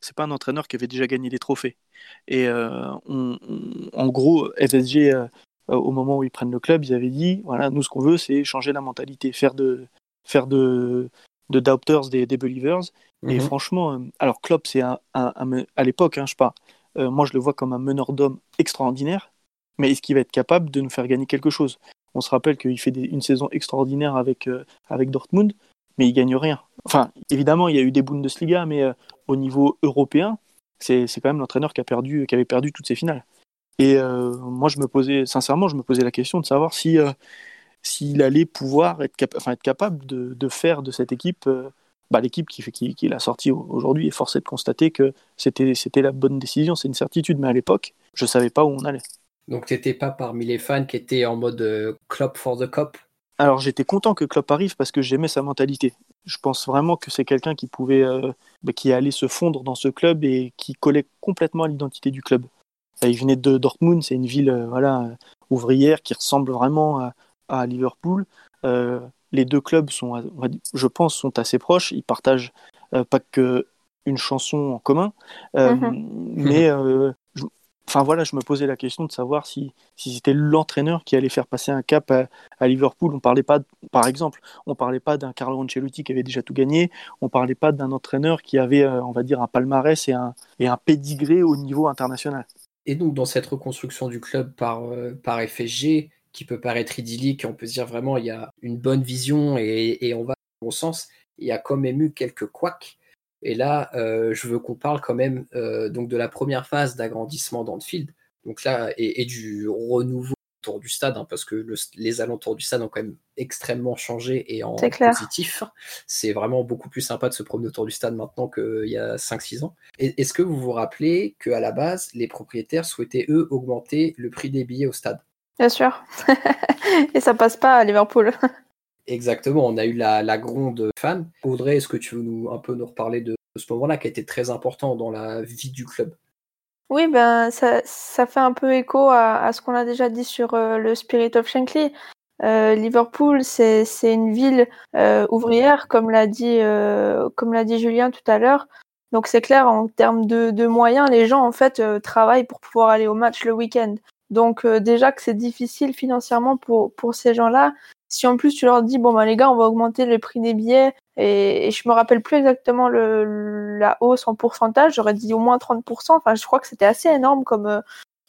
c'est pas un entraîneur qui avait déjà gagné des trophées. Et en gros, FSG euh, au moment où ils prennent le club, ils avaient dit voilà, nous ce qu'on veut, c'est changer la mentalité, faire de faire de, de doubters des, des believers. Et mhm. franchement, euh, alors Klopp, c'est un, à l'époque, hein, je sais pas, euh, moi je le vois comme un meneur d'hommes extraordinaire, mais est-ce qu'il va être capable de nous faire gagner quelque chose? On se rappelle qu'il fait une saison extraordinaire avec, avec Dortmund, mais il gagne rien. Enfin, évidemment, il y a eu des Bundesliga, mais au niveau européen, c'est quand même l'entraîneur qui, a perdu, qui avait perdu toutes ses finales. Et euh, moi, je me posais, sincèrement, je me posais la question de savoir si, euh, s'il allait pouvoir être, enfin, être capable de, de, faire de cette équipe bah, l'équipe qui, qui, qui l'a sorti aujourd'hui est forcée de constater que c'était la bonne décision. C'est une certitude, mais à l'époque, je ne savais pas où on allait. Donc, tu n'étais pas parmi les fans qui étaient en mode euh, Klopp for the Cop Alors, j'étais content que Klopp arrive parce que j'aimais sa mentalité. Je pense vraiment que c'est quelqu'un qui pouvait, euh, bah, qui allait se fondre dans ce club et qui collait complètement à l'identité du club. Il venait de Dortmund, c'est une ville euh, voilà, ouvrière qui ressemble vraiment à, à Liverpool les deux clubs sont, je pense, sont assez proches. Ils partagent euh, pas que une chanson en commun, euh, mhm. mais euh, enfin voilà, je me posais la question de savoir si, si c'était l'entraîneur qui allait faire passer un cap à, Liverpool. On parlait pas, par exemple, on parlait pas d'un Carlo Ancelotti qui avait déjà tout gagné. On parlait pas d'un entraîneur qui avait, on va dire, un palmarès et un, et un pédigré au niveau international. Et donc dans cette reconstruction du club par, par FSG, qui peut paraître idyllique, on peut se dire vraiment il y a une bonne vision et, on va dans le bon sens. Il y a quand même eu quelques couacs. Et là, euh, je veux qu'on parle quand même euh, donc de la première phase d'agrandissement d'Anfield. Donc là, et, du renouveau autour du stade, hein, parce que les alentours du stade ont quand même extrêmement changé et en positif. C'est vraiment beaucoup plus sympa de se promener autour du stade maintenant qu'il y a 5-6 ans. Est-ce que vous vous rappelez qu'à la base, les propriétaires souhaitaient, eux, augmenter le prix des billets au stade? Bien sûr. et ça passe pas à Liverpool. Exactement, on a eu la, gronde fan. Audrey, est-ce que tu veux nous, un peu nous reparler de, ce moment-là qui a été très important dans la vie du club? Oui, ben ça, fait un peu écho à, ce qu'on a déjà dit sur euh, le Spirit of Shankly. Euh, Liverpool, c'est une ville euh, ouvrière, comme l'a dit, comme dit Julien tout à l'heure. Donc c'est clair, en termes de, de, moyens, les gens en fait travaillent pour pouvoir aller au match le week-end. Donc déjà que c'est difficile financièrement pour, pour ces gens-là. Si en plus tu leur dis bon bah les gars on va augmenter le prix des billets et, je me rappelle plus exactement le, la hausse en pourcentage, j'aurais dit au moins 30%. Enfin je crois que c'était assez énorme comme euh,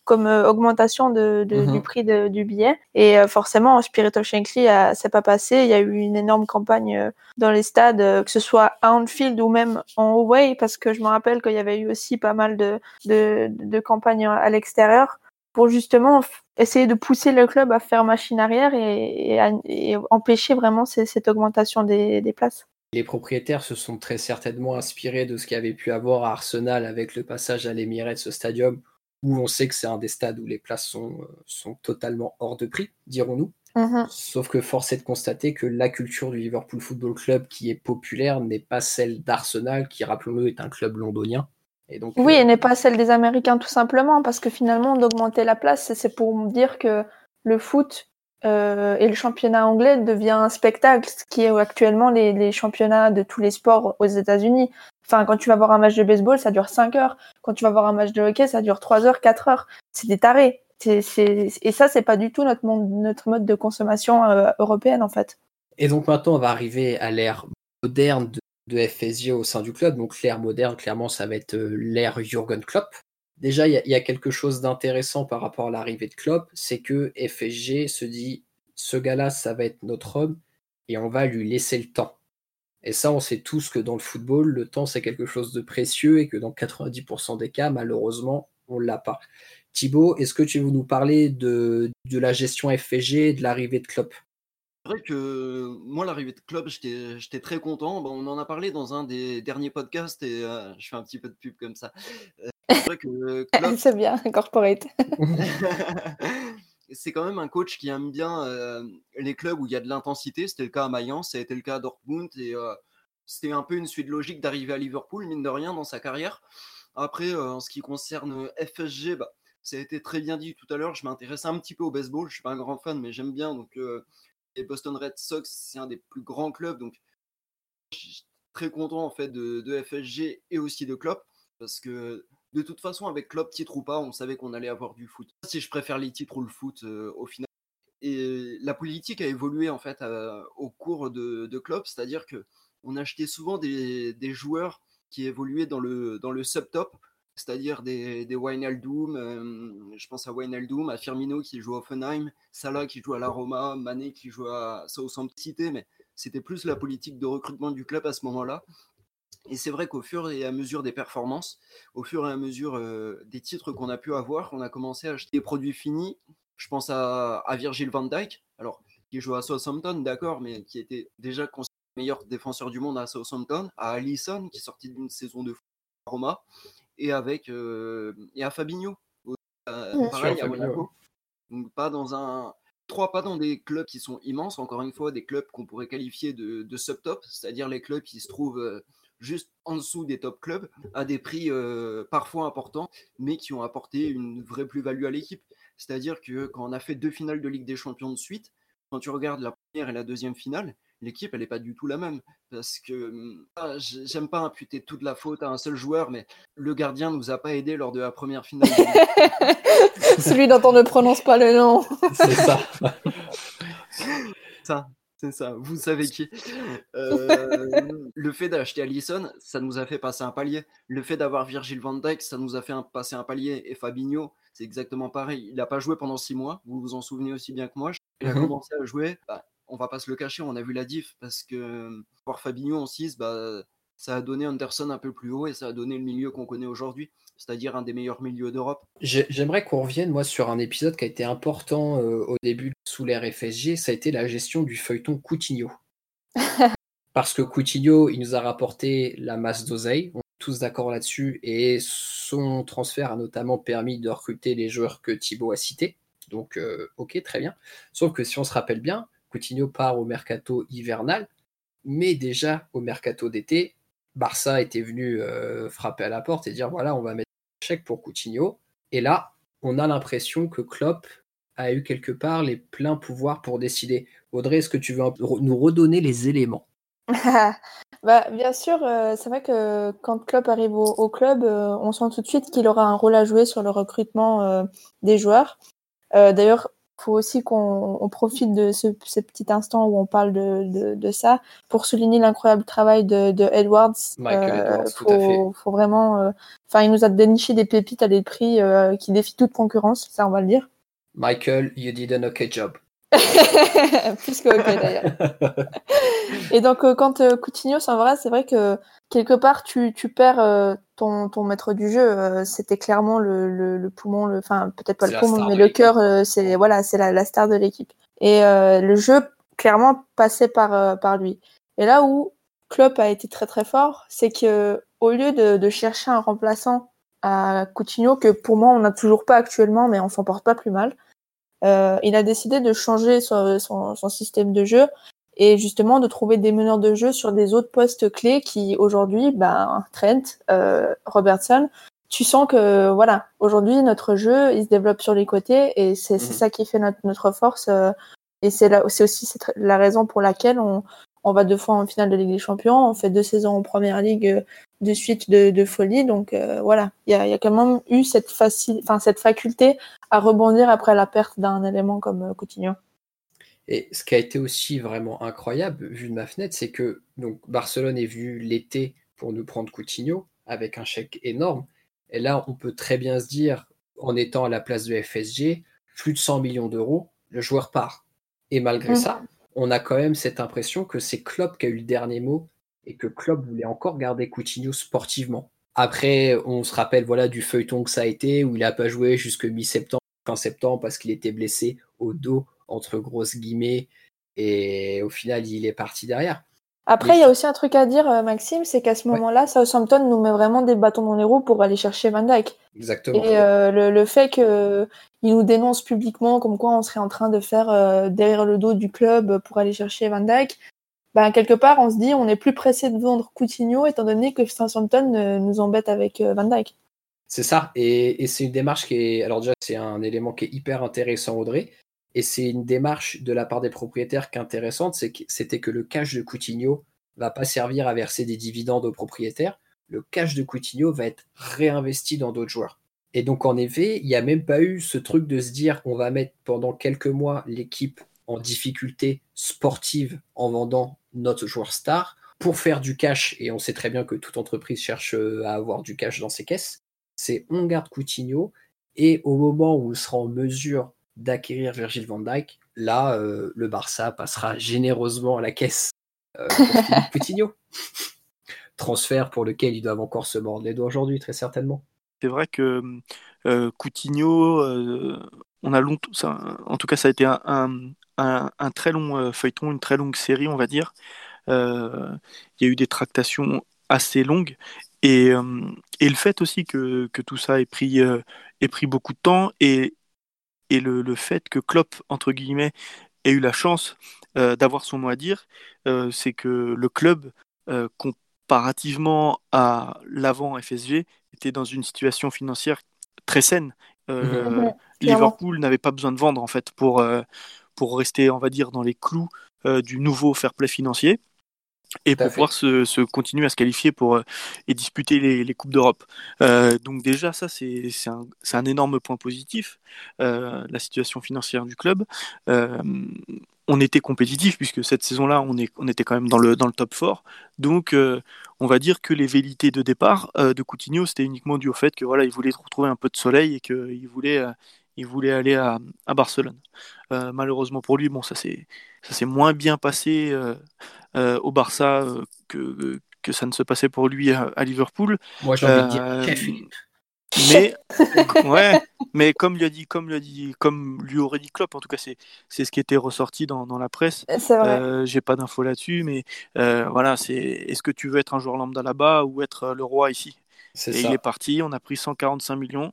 comme euh, augmentation de, de du mhm. prix de, du billet. Et forcément, Spirit of Shankly, c'est pas passé. Il y a eu une énorme campagne dans les stades, que ce soit à Anfield ou même en away, parce que je me rappelle qu'il y avait eu aussi pas mal de, de, de campagnes à l'extérieur pour justement essayer de pousser le club à faire machine arrière et, empêcher vraiment cette augmentation des, places. Les propriétaires se sont très certainement inspirés de ce qu'il y avait pu avoir à Arsenal avec le passage à l'Emirates Stadium, où on sait que c'est un des stades où les places sont, sont totalement hors de prix, dirons-nous. Mm-hmm. Sauf que force est de constater que la culture du Liverpool Football Club qui est populaire n'est pas celle d'Arsenal, qui, rappelons-le, est un club londonien oui, et euh, n'est pas celle des Américains tout simplement, parce que finalement, d'augmenter la place, c'est pour dire que le foot euh, et le championnat anglais devient un spectacle, ce qui est actuellement les, championnats de tous les sports aux États-Unis. Enfin, quand tu vas voir un match de baseball, ça dure 5 heures. Quand tu vas voir un match de hockey, ça dure 3 heures, 4 heures. C'est des tarés. Et ça, c'est pas du tout notre, notre mode de consommation euh, européenne, en fait. Et donc maintenant, on va arriver à l'ère moderne de de FSG au sein du club. Donc l'ère moderne, clairement, ça va être euh, l'ère Jürgen Klopp. Déjà, il y, a quelque chose d'intéressant par rapport à l'arrivée de Klopp, c'est que FSG se dit, ce gars-là, ça va être notre homme, et on va lui laisser le temps. Et ça, on sait tous que dans le football, le temps, c'est quelque chose de précieux, et que dans 90% des cas, malheureusement, on ne l'a pas. Thibaut, est-ce que tu veux nous parler de, de la gestion FSG et de l'arrivée de Klopp? Vrai que moi, l'arrivée de Club, j'étais très content. on en a parlé dans un des derniers podcasts et euh, je fais un petit peu de pub comme ça. Euh, c'est vrai que C'est bien, corporate. c'est quand même un coach qui aime bien euh, les clubs où il y a de l'intensité. C'était le cas à Mayence, ça a été le cas à Dortmund et c'était un peu une suite logique d'arriver à Liverpool, mine de rien, dans sa carrière. Après, en ce qui concerne FSG, bah, ça a été très bien dit tout à l'heure. Je m'intéresse un petit peu au baseball. Je suis pas un grand fan, mais j'aime bien. Donc, et Boston Red Sox, c'est un des plus grands clubs. Donc, je suis très content en fait de, FSG et aussi de Klopp parce que de toute façon, avec Klopp, titre ou pas, on savait qu'on allait avoir du foot. Si je préfère les titres ou le foot euh, au final. Et la politique a évolué en fait euh, au cours de, de Klopp, c'est-à-dire que on achetait souvent des, des, joueurs qui évoluaient dans le, dans le sub-top c'est-à-dire des, des Wijnaldum, euh, je pense à Wijnaldum, à Firmino qui joue à Offenheim, Salah qui joue à la Roma, Mané qui joue à Southampton City, mais c'était plus la politique de recrutement du club à ce moment-là. Et c'est vrai qu'au fur et à mesure des performances, au fur et à mesure euh, des titres qu'on a pu avoir, on a commencé à acheter des produits finis. Je pense à, Virgil van Dijk, alors qui joue à Southampton, d'accord, mais qui était déjà considéré meilleur défenseur du monde à Southampton, à Allison, qui est d'une saison de Roma, et avec et à Fabinho. pareil, à Monaco. Donc pas dans un trois pas dans des clubs qui sont immenses, encore une fois, des clubs qu'on pourrait qualifier de, de subtop, c'est-à-dire les clubs qui se trouvent juste en dessous des top clubs, à des prix parfois importants, mais qui ont apporté une vraie plus-value à l'équipe. C'est-à-dire que quand on a fait deux finales de Ligue des Champions de suite, quand tu regardes la première et la deuxième finale, l'équipe, elle n'est pas du tout la même. Parce que mmh, ah, j'aime pas imputer toute la faute à un seul joueur, mais le gardien nous a pas aidé lors de la première finale. Celui dont on ne prononce pas le nom. C'est ça. ça. C'est ça, vous savez qui. Euh, le fait d'acheter Allison, ça nous a fait passer un palier. Le fait d'avoir Virgil van Dijk, ça nous a fait passer un palier. Et Fabinho, c'est exactement pareil. Il n'a pas joué pendant six mois, vous vous en souvenez aussi bien que moi. Il a mmh commencé à jouer, bah, on va pas se le cacher, on a vu la diff parce que voir Fabinho en 6, bah, ça a donné Anderson un peu plus haut et ça a donné le milieu qu'on connaît aujourd'hui, c'est-à-dire un des meilleurs milieux d'Europe. J'aimerais qu'on revienne, moi, sur un épisode qui a été important euh, au début sous l'ère FSG, ça a été la gestion du feuilleton Coutinho. Parce que Coutinho, il nous a rapporté la masse d'oseille, on est tous d'accord là-dessus, et son transfert a notamment permis de recruter les joueurs que Thibaut a cités. Donc, euh, ok, très bien. Sauf que si on se rappelle bien, Coutinho part au mercato hivernal, mais déjà au mercato d'été, Barça était venu euh, frapper à la porte et dire voilà, on va mettre un chèque pour Coutinho. Et là, on a l'impression que Klopp a eu quelque part les pleins pouvoirs pour décider. Audrey, est-ce que tu veux nous redonner les éléments? Bah, Bien sûr, euh, c'est vrai que quand Klopp arrive au, club, euh, on sent tout de suite qu'il aura un rôle à jouer sur le recrutement des joueurs. D'ailleurs, faut aussi qu'on profite de ce, petit instant où on parle de, ça pour souligner l'incroyable travail de, Edwards. Michael euh, faut, vraiment. Euh, enfin, il nous a déniché des pépites à des prix euh, qui défient toute concurrence, ça on va le dire. Michael, you did an okay job. Plus que ok d'ailleurs. Et donc quand Coutinho s'en va, c'est vrai que quelque part tu, tu perds ton, ton maître du jeu, euh, c'était clairement le, le, le poumon, le, enfin peut-être pas le poumon, mais le cœur, euh, c'est voilà, c'est la, la, star de l'équipe. Et euh, le jeu clairement passait par par lui. Et là où Klopp a été très très fort, c'est que au lieu de, de, chercher un remplaçant à Coutinho, que pour moi on n'a toujours pas actuellement, mais on s'en porte pas plus mal, il a décidé de changer son, son, son système de jeu et justement de trouver des meneurs de jeu sur des autres postes clés qui aujourd'hui, ben, Trent, euh, Robertson, tu sens que voilà, aujourd'hui notre jeu il se développe sur les côtés et c'est mhm. ça qui fait notre, notre force euh, et c'est aussi la raison pour laquelle on, on va deux fois en finale de Ligue des Champions, on fait deux saisons en Première Ligue euh, de suite de, de folie, donc euh, voilà, il y a, y a, quand même eu cette cette faculté à rebondir après la perte d'un élément comme Coutinho. Et ce qui a été aussi vraiment incroyable, vu de ma fenêtre, c'est que donc, Barcelone est venu l'été pour nous prendre Coutinho avec un chèque énorme. Et là, on peut très bien se dire, en étant à la place de FSG, plus de 100 millions d'euros, le joueur part. Et malgré mmh. ça, on a quand même cette impression que c'est Klopp qui a eu le dernier mot et que Klopp voulait encore garder Coutinho sportivement. Après, on se rappelle voilà du feuilleton que ça a été, où il n'a pas joué jusque mi-septembre, fin septembre, parce qu'il était blessé au dos entre grosses guillemets, et au final, il est parti derrière. Après, il y a aussi un truc à dire, euh, Maxime, c'est qu'à ce moment-là, Southampton nous met vraiment des bâtons dans les roues pour aller chercher Van Dyke. Exactement. Et euh, le, fait qu'il nous dénonce publiquement comme quoi on serait en train de faire euh, derrière le dos du club pour aller chercher Van Dyke, ben, quelque part, on se dit on est plus pressé de vendre Coutinho étant donné que Southampton nous embête avec Van Dyke. C'est ça, et, et c'est une démarche qui est. Alors, déjà, c'est un élément qui est hyper intéressant, Audrey. Et c'est une démarche de la part des propriétaires qui est intéressante, c'était que le cash de Coutinho va pas servir à verser des dividendes aux propriétaires. Le cash de Coutinho va être réinvesti dans d'autres joueurs. Et donc en effet, il n'y a même pas eu ce truc de se dire on va mettre pendant quelques mois l'équipe en difficulté sportive en vendant notre joueur star pour faire du cash. Et on sait très bien que toute entreprise cherche à avoir du cash dans ses caisses. C'est on garde Coutinho et au moment où on sera en mesure d'acquérir Virgil van Dijk, là, euh, le Barça passera généreusement à la caisse euh, pour Coutinho. Transfert pour lequel ils doivent encore se mordre les doigts aujourd'hui, très certainement. C'est vrai que euh, Coutinho, on a longtemps, ça, en tout cas, ça a été un, un, très long feuilleton, une très longue série, on va dire. Il y a eu des tractations assez longues. Et, et le fait aussi que, que, tout ça ait pris, ait pris beaucoup de temps et, et le, le, fait que Klopp, entre guillemets, ait eu la chance d'avoir son mot à dire, c'est que le club, comparativement à l'avant FSG, était dans une situation financière très saine. Euh, Liverpool n'avait pas besoin de vendre en fait pour, euh, pour rester, on va dire, dans les clous euh, du nouveau fair play financier et pour pouvoir se, continuer à se qualifier pour et disputer les, coupes d'Europe. donc déjà ça c'est un, un, énorme point positif la situation financière du club on était compétitif puisque cette saison-là, on, on, était quand même dans le, dans le top 4. Donc, euh, on va dire que les velléités de départ euh, de Coutinho, c'était uniquement dû au fait que voilà, il voulait retrouver un peu de soleil et qu'il voulait, euh, il voulait aller à, Barcelone. Malheureusement pour lui, bon, ça s'est moins bien passé au Barça que, que ça ne se passait pour lui à, Liverpool. Moi, j'ai envie de dire Philippe. Mais ouais, mais comme lui a dit, comme lui a dit, comme lui aurait dit Klopp, en tout cas c'est c'est ce qui était ressorti dans, dans la presse. Euh, J'ai pas d'infos là-dessus, mais euh, voilà, c'est est-ce que tu veux être un joueur lambda là-bas ou être le roi ici? Et ça. il est parti, on a pris 145 millions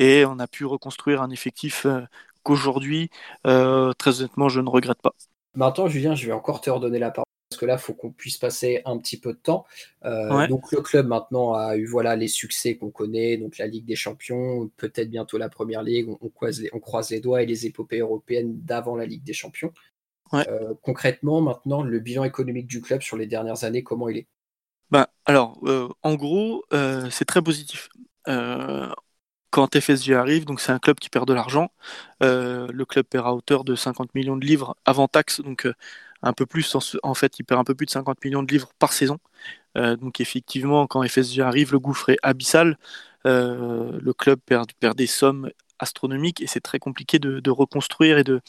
et on a pu reconstruire un effectif euh, qu'aujourd'hui, euh, très honnêtement, je ne regrette pas. Maintenant, Julien, je vais encore te redonner la parole parce que là, il faut qu'on puisse passer un petit peu de temps. Euh, donc le club maintenant a eu voilà les succès qu'on connaît, donc la Ligue des Champions, peut-être bientôt la Première Ligue. On, croise les, on, croise les, doigts et les épopées européennes d'avant la Ligue des Champions. Euh, concrètement, maintenant, le bilan économique du club sur les dernières années, comment il est? Ben, alors, euh, en gros, c'est très positif quand FSG arrive, donc c'est un club qui perd de l'argent. le club perd à hauteur de 50 millions de livres avant taxe, donc un peu plus, en, fait, il perd un peu plus de 50 millions de livres par saison. Euh, donc effectivement, quand FSG arrive, le gouffre est abyssal. Euh, le club perd, perd, des sommes astronomiques et c'est très compliqué de, reconstruire et de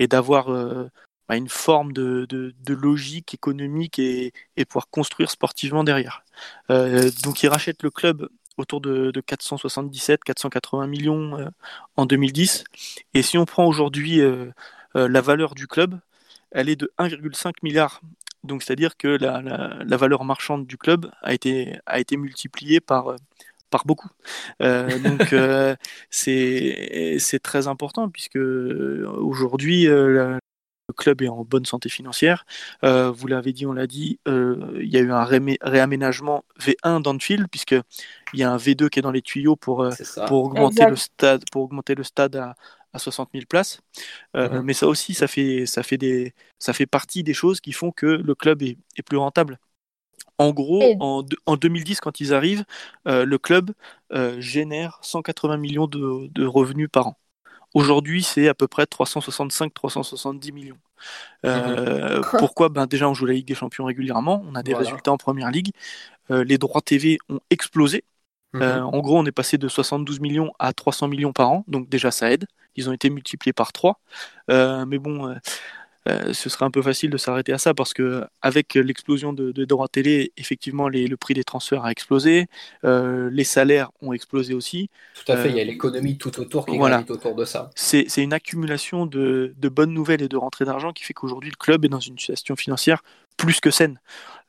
et d'avoir euh, bah, une forme de, logique économique et, et, pouvoir construire sportivement derrière. donc il rachète le club autour de, 477-480 millions en 2010. Et si on prend aujourd'hui la valeur du club, elle est de 1,5 milliard. Donc c'est-à-dire que la, valeur marchande du club a été, a été multipliée par, par beaucoup. Euh, donc euh, c'est très important puisque aujourd'hui euh, le club est en bonne santé financière. vous l'avez dit, on l'a dit, il y a eu un réaménagement V1 d'Anfield puisque il y a un V2 qui est dans les tuyaux pour, pour augmenter le stade pour augmenter le stade à, à 60 000 places. Euh, mhm. Mais ça aussi, ça fait, ça, fait des, ça fait partie des choses qui font que le club est, plus rentable. En gros, en, en, 2010, quand ils arrivent, euh, le club euh, génère 180 millions de, revenus par an. Aujourd'hui, c'est à peu près 365-370 millions. Mhm. pourquoi? Ben Déjà, on joue la Ligue des Champions régulièrement, on a des résultats en Première Ligue. les droits TV ont explosé. Mhm. en gros, on est passé de 72 millions à 300 millions par an, donc déjà ça aide ils ont été multipliés par 3. Euh, mais bon, euh, euh, ce serait un peu facile de s'arrêter à ça parce que avec l'explosion de, de droits télé, effectivement, le prix des transferts a explosé, les salaires ont explosé aussi. Tout à fait, il y a l'économie tout autour qui voilà. autour de ça. C'est une accumulation de, bonnes nouvelles et de rentrées d'argent qui fait qu'aujourd'hui le club est dans une situation financière plus que saine.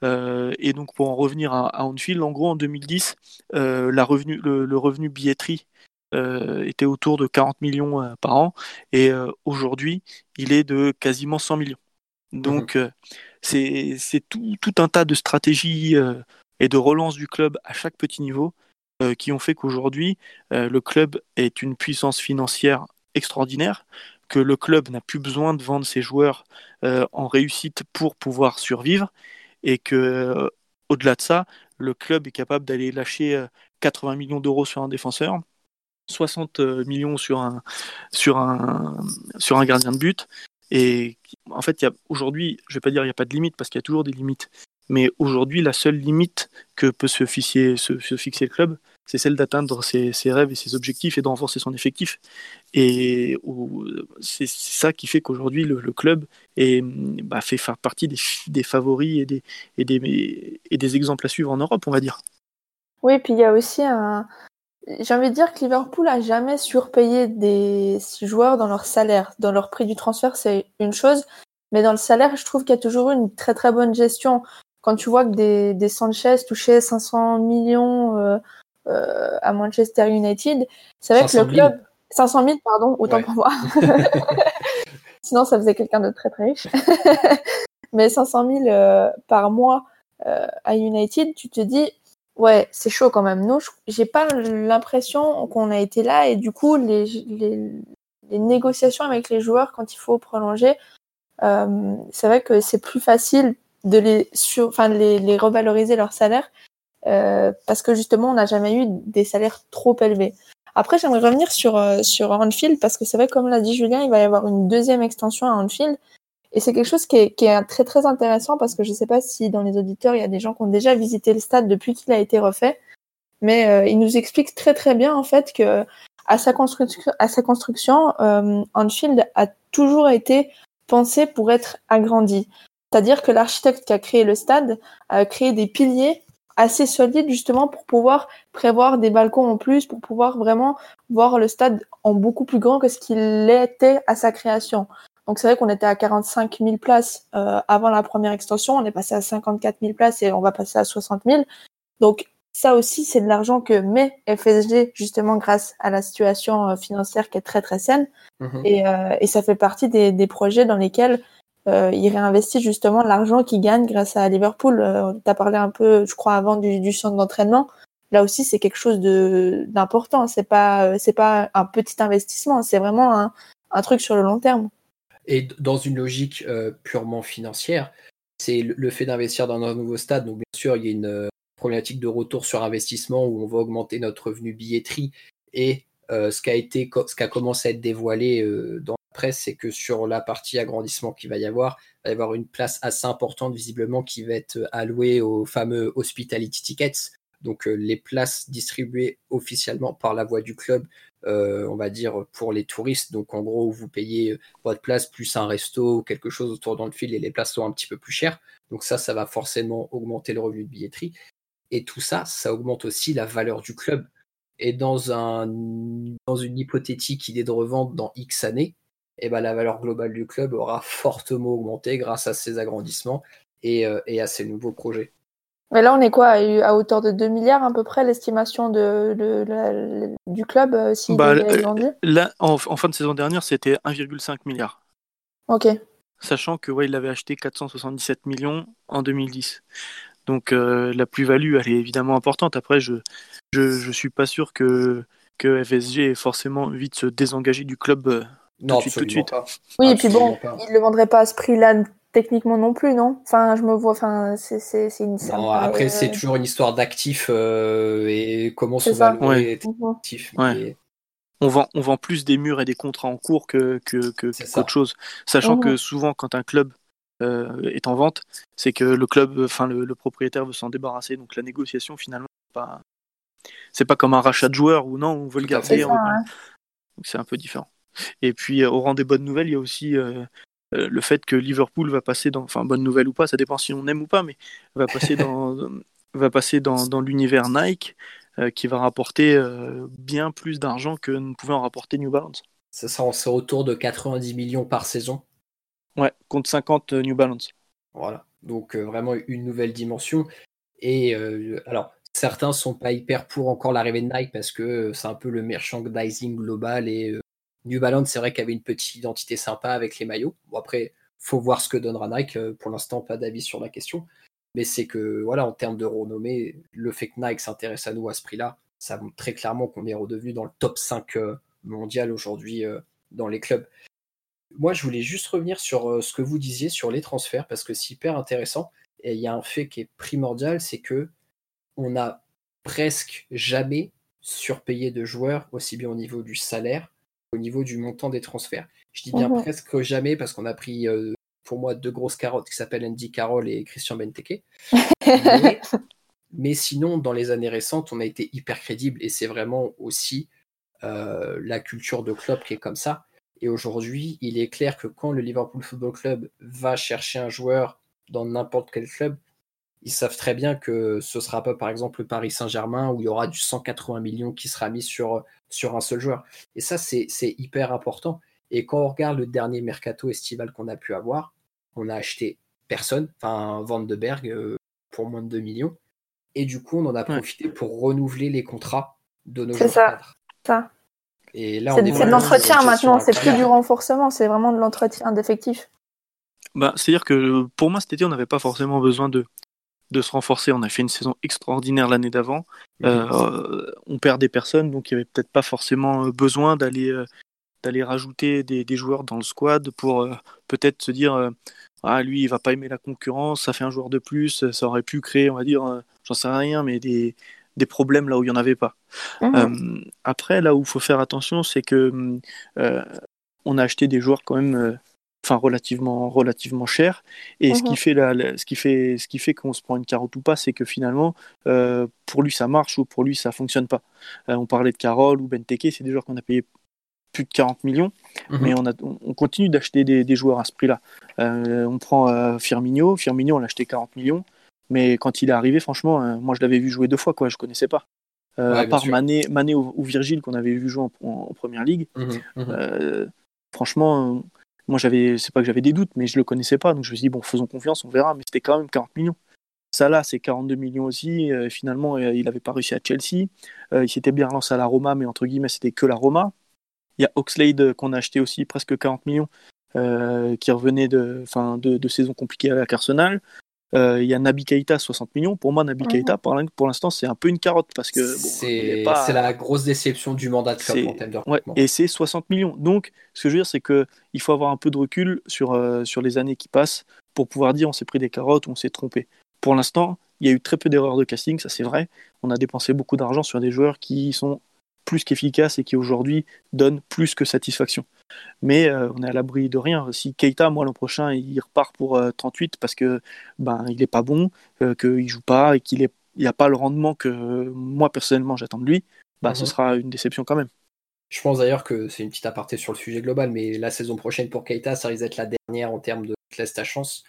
et donc pour en revenir à, à Anfield, en gros en 2010, la revenu, le, revenu billetterie euh, était autour de 40 millions euh, par an et euh, aujourd'hui il est de quasiment 100 millions. Donc mhm. c'est tout, tout, un tas de stratégies et de relance du club à chaque petit niveau qui ont fait qu'aujourd'hui le club est une puissance financière extraordinaire, que le club n'a plus besoin de vendre ses joueurs en réussite pour pouvoir survivre et que au-delà de ça, le club est capable d'aller lâcher 80 millions d'euros sur un défenseur, 60 euh, millions sur un, sur un, sur un gardien de but. Et en fait, aujourd'hui, je vais pas dire il n'y a pas de limite parce qu'il y a toujours des limites. Mais aujourd'hui, la seule limite que peut se fixer, se, fixer le club, c'est celle d'atteindre ses, rêves et ses objectifs et de renforcer son effectif. Et c'est ça qui fait qu'aujourd'hui, le, club est, bah, fait faire partie des, des favoris et des, et, des, et des exemples à suivre en Europe, on va dire. Oui, puis il y a aussi un, j'ai envie de dire que Liverpool a jamais surpayé des joueurs dans leur salaire. Dans leur prix du transfert, c'est une chose, mais dans le salaire, je trouve qu'il y a toujours eu une très très bonne gestion. Quand tu vois que des, des Sanchez touchaient 500 millions euh, euh, à Manchester United, c'est vrai que le club 500 000, pardon, autant pour moi. Sinon, ça faisait quelqu'un de très très riche. mais 500 000 euh, par mois euh, à United, tu te dis Ouais, c'est chaud quand même. Nous, j'ai pas l'impression qu'on a été là et du coup, les, les, les, négociations avec les joueurs quand il faut prolonger, euh, c'est vrai que c'est plus facile de les, sur, enfin, les, les revaloriser leur salaire euh, parce que justement, on n'a jamais eu des salaires trop élevés. Après, j'aimerais revenir sur, euh, sur Anfield parce que c'est vrai, comme l'a dit Julien, il va y avoir une deuxième extension à Anfield. Et c'est quelque chose qui est, qui est, très très intéressant parce que je ne sais pas si dans les auditeurs il y a des gens qui ont déjà visité le stade depuis qu'il a été refait, mais euh, il nous explique très très bien en fait que à sa construction, à sa construction, euh, Anfield a toujours été pensé pour être agrandi. C'est-à-dire que l'architecte qui a créé le stade a créé des piliers assez solides justement pour pouvoir prévoir des balcons en plus, pour pouvoir vraiment voir le stade en beaucoup plus grand que ce qu'il était à sa création. Donc c'est vrai qu'on était à 45 000 places euh, avant la première extension, on est passé à 54 000 places et on va passer à 60 000. Donc ça aussi, c'est de l'argent que met FSG justement grâce à la situation euh, financière qui est très très saine. Mmh. Et, euh, et, ça fait partie des, des projets dans lesquels euh, il réinvestit justement l'argent qu'il gagne grâce à Liverpool. Euh, tu as parlé un peu, je crois, avant du, du centre d'entraînement. Là aussi, c'est quelque chose d'important. C'est pas c'est pas un petit investissement, c'est vraiment un, un truc sur le long terme. Et dans une logique euh, purement financière, c'est le fait d'investir dans un nouveau stade. Donc, bien sûr, il y a une euh, problématique de retour sur investissement où on va augmenter notre revenu billetterie. Et euh, ce, qui a été, ce qui a commencé à être dévoilé dans la presse, c'est que sur la partie agrandissement qu'il va y avoir, il va y avoir une place assez importante, visiblement, qui va être allouée aux fameux hospitality tickets. Donc, les places distribuées officiellement par la voie du club euh, on va dire, pour les touristes. Donc, en gros, vous payez votre place plus un resto ou quelque chose autour dans le fil et les places sont un petit peu plus chères. Donc, ça, ça va forcément augmenter le revenu de billetterie. Et tout ça, ça augmente aussi la valeur du club. Et dans, un, dans une hypothétique idée de revente dans X années, eh ben, la valeur globale du club aura fortement augmenté grâce à ces agrandissements et, euh, et à ces nouveaux projets. Mais là, on est quoi à hauteur de 2 milliards à peu près l'estimation de, de, de, du club euh, s'il bah, vendu Là, en, en, fin de saison dernière, c'était 1,5 milliard. Ok. Sachant que ouais, il avait acheté 477 millions en 2010. Donc euh, la plus-value, elle est évidemment importante. Après, je je, je suis pas sûr que que FSG ait forcément envie de se désengager du club euh, non, tout de suite. Tout de suite. Pas. Oui, et puis bon, pas. il le vendrait pas à ce prix-là techniquement non plus, non? Enfin, je me vois, enfin, c'est une. Non, après, euh... c'est toujours une histoire d'actifs euh, et comment se valorer ouais. actifs. Ouais. On vend, on vend plus des murs et des contrats en cours que que que qu'autre chose, sachant mmh. que souvent quand un club euh, est en vente, c'est que le club, enfin le, le, propriétaire veut s'en débarrasser, donc la négociation finalement c'est pas c'est pas comme un rachat de joueur où non on veut le garder, c'est un peu différent. Et puis au rang des bonnes nouvelles, il y a aussi euh, euh, le fait que Liverpool va passer dans, enfin bonne nouvelle ou pas, ça dépend si on aime ou pas, mais va passer dans, va passer dans, dans l'univers Nike, euh, qui va rapporter euh, bien plus d'argent que ne pouvait en rapporter New Balance. Ça sera autour de 90 millions par saison. Ouais, contre 50 New Balance. Voilà, donc euh, vraiment une nouvelle dimension. Et alors, certains sont pas hyper pour encore l'arrivée de Nike parce que c'est un peu le merchandising global et New Balance, c'est vrai qu'il avait une petite identité sympa avec les maillots. Bon, après, faut voir ce que donnera Nike. Pour l'instant, pas d'avis sur la question. Mais c'est que, voilà, en termes de renommée, le fait que Nike s'intéresse à nous à ce prix-là, ça montre très clairement qu'on est redevenu dans le top 5 mondial aujourd'hui dans les clubs. Moi, je voulais juste revenir sur ce que vous disiez sur les transferts parce que c'est hyper intéressant. Et il y a un fait qui est primordial, c'est que on a presque jamais surpayé de joueurs, aussi bien au niveau du salaire au niveau du montant des transferts. Je dis bien mmh. presque jamais parce qu'on a pris euh, pour moi deux grosses carottes qui s'appellent Andy Carroll et Christian Benteke. mais, mais, sinon, dans les années récentes, on a été hyper crédible et c'est vraiment aussi euh, la culture de club qui est comme ça. Et aujourd'hui, il est clair que quand le Liverpool Football Club va chercher un joueur dans n'importe quel club, ils savent très bien que ce sera pas par exemple le Paris Saint-Germain où il y aura du 180 millions qui sera mis sur, sur un seul joueur. Et ça, c'est hyper important. Et quand on regarde le dernier mercato estival qu'on a pu avoir, on a acheté personne, enfin Van de Berg euh, pour moins de 2 millions. Et du coup, on en a profité pour renouveler les contrats de nos joueurs. C'est ça. ça. Et là, c'est de l'entretien maintenant, c'est plus du renforcement, c'est vraiment de l'entretien d'effectifs. Bah, C'est-à-dire que pour moi, cet été, on n'avait pas forcément besoin de, de se renforcer. On a fait une saison extraordinaire l'année d'avant. Euh, on perd des personnes, donc il n'y avait peut-être pas forcément euh, besoin d'aller euh, d'aller rajouter des, des, joueurs dans le squad pour peut-être se dire ah lui il va pas aimer la concurrence, ça fait un joueur de plus, ça aurait pu créer, on va dire, j'en sais rien, mais des, des problèmes là où il n'y en avait pas. Mhm. après, là où il faut faire attention, c'est que on a acheté des joueurs quand même enfin relativement relativement cher. Et ce qui mhm. fait la, ce qui fait ce qui fait qu'on se prend une carotte ou pas c'est que finalement euh, pour lui ça marche ou pour lui ça fonctionne pas. Euh, on parlait de Carole ou Benteke c'est des joueurs qu'on a payé plus de 40 millions mhm. mais on a on continue d'acheter des, des, joueurs à ce prix là euh, on prend Firmino. Firmino on l'a acheté 40 millions mais quand il est arrivé franchement moi je l'avais vu jouer deux fois quoi je connaissais pas. À part Mané, Mané ou, Virgile qu'on avait vu jouer en, première ligue. Mhm, franchement moi, j'avais, c'est pas que j'avais des doutes, mais je le connaissais pas, donc je me suis dit, bon, faisons confiance, on verra, mais c'était quand même 40 millions. Ça là, c'est 42 millions aussi. Euh, finalement, euh, il n'avait pas réussi à Chelsea. Euh, il s'était bien relancé à la Roma, mais entre guillemets, c'était que la Roma. Il y a Oxlade qu'on a acheté aussi presque 40 millions, qui revenait de, fin, de, de saisons compliquées avec Arsenal. Euh, il y a Nabi Keita 60 millions. Pour moi, Nabi Keita, pour l'instant, c'est un peu une carotte parce que c'est la grosse déception du mandat de club en termes de Et c'est 60 millions. Donc, ce que je veux dire, c'est qu'il faut avoir un peu de recul sur, euh, sur les années qui passent pour pouvoir dire on s'est pris des carottes ou on s'est trompé. Pour l'instant, il y a eu très peu d'erreurs de casting, ça c'est vrai. On a dépensé beaucoup d'argent sur des joueurs qui sont plus qu'efficaces et qui aujourd'hui donnent plus que satisfaction. Mais euh, on est à l'abri de rien. Si Keita, moi, l'an prochain, il repart pour 38 euh, parce que ben il est pas bon, euh, qu'il joue pas et qu'il n'y a pas le rendement que moi personnellement j'attends de lui, bah, ce mhm. sera une déception quand même. Je pense d'ailleurs que c'est une petite aparté sur le sujet global, mais la saison prochaine pour Keita, ça risque d'être la dernière en termes de laisse ta chance.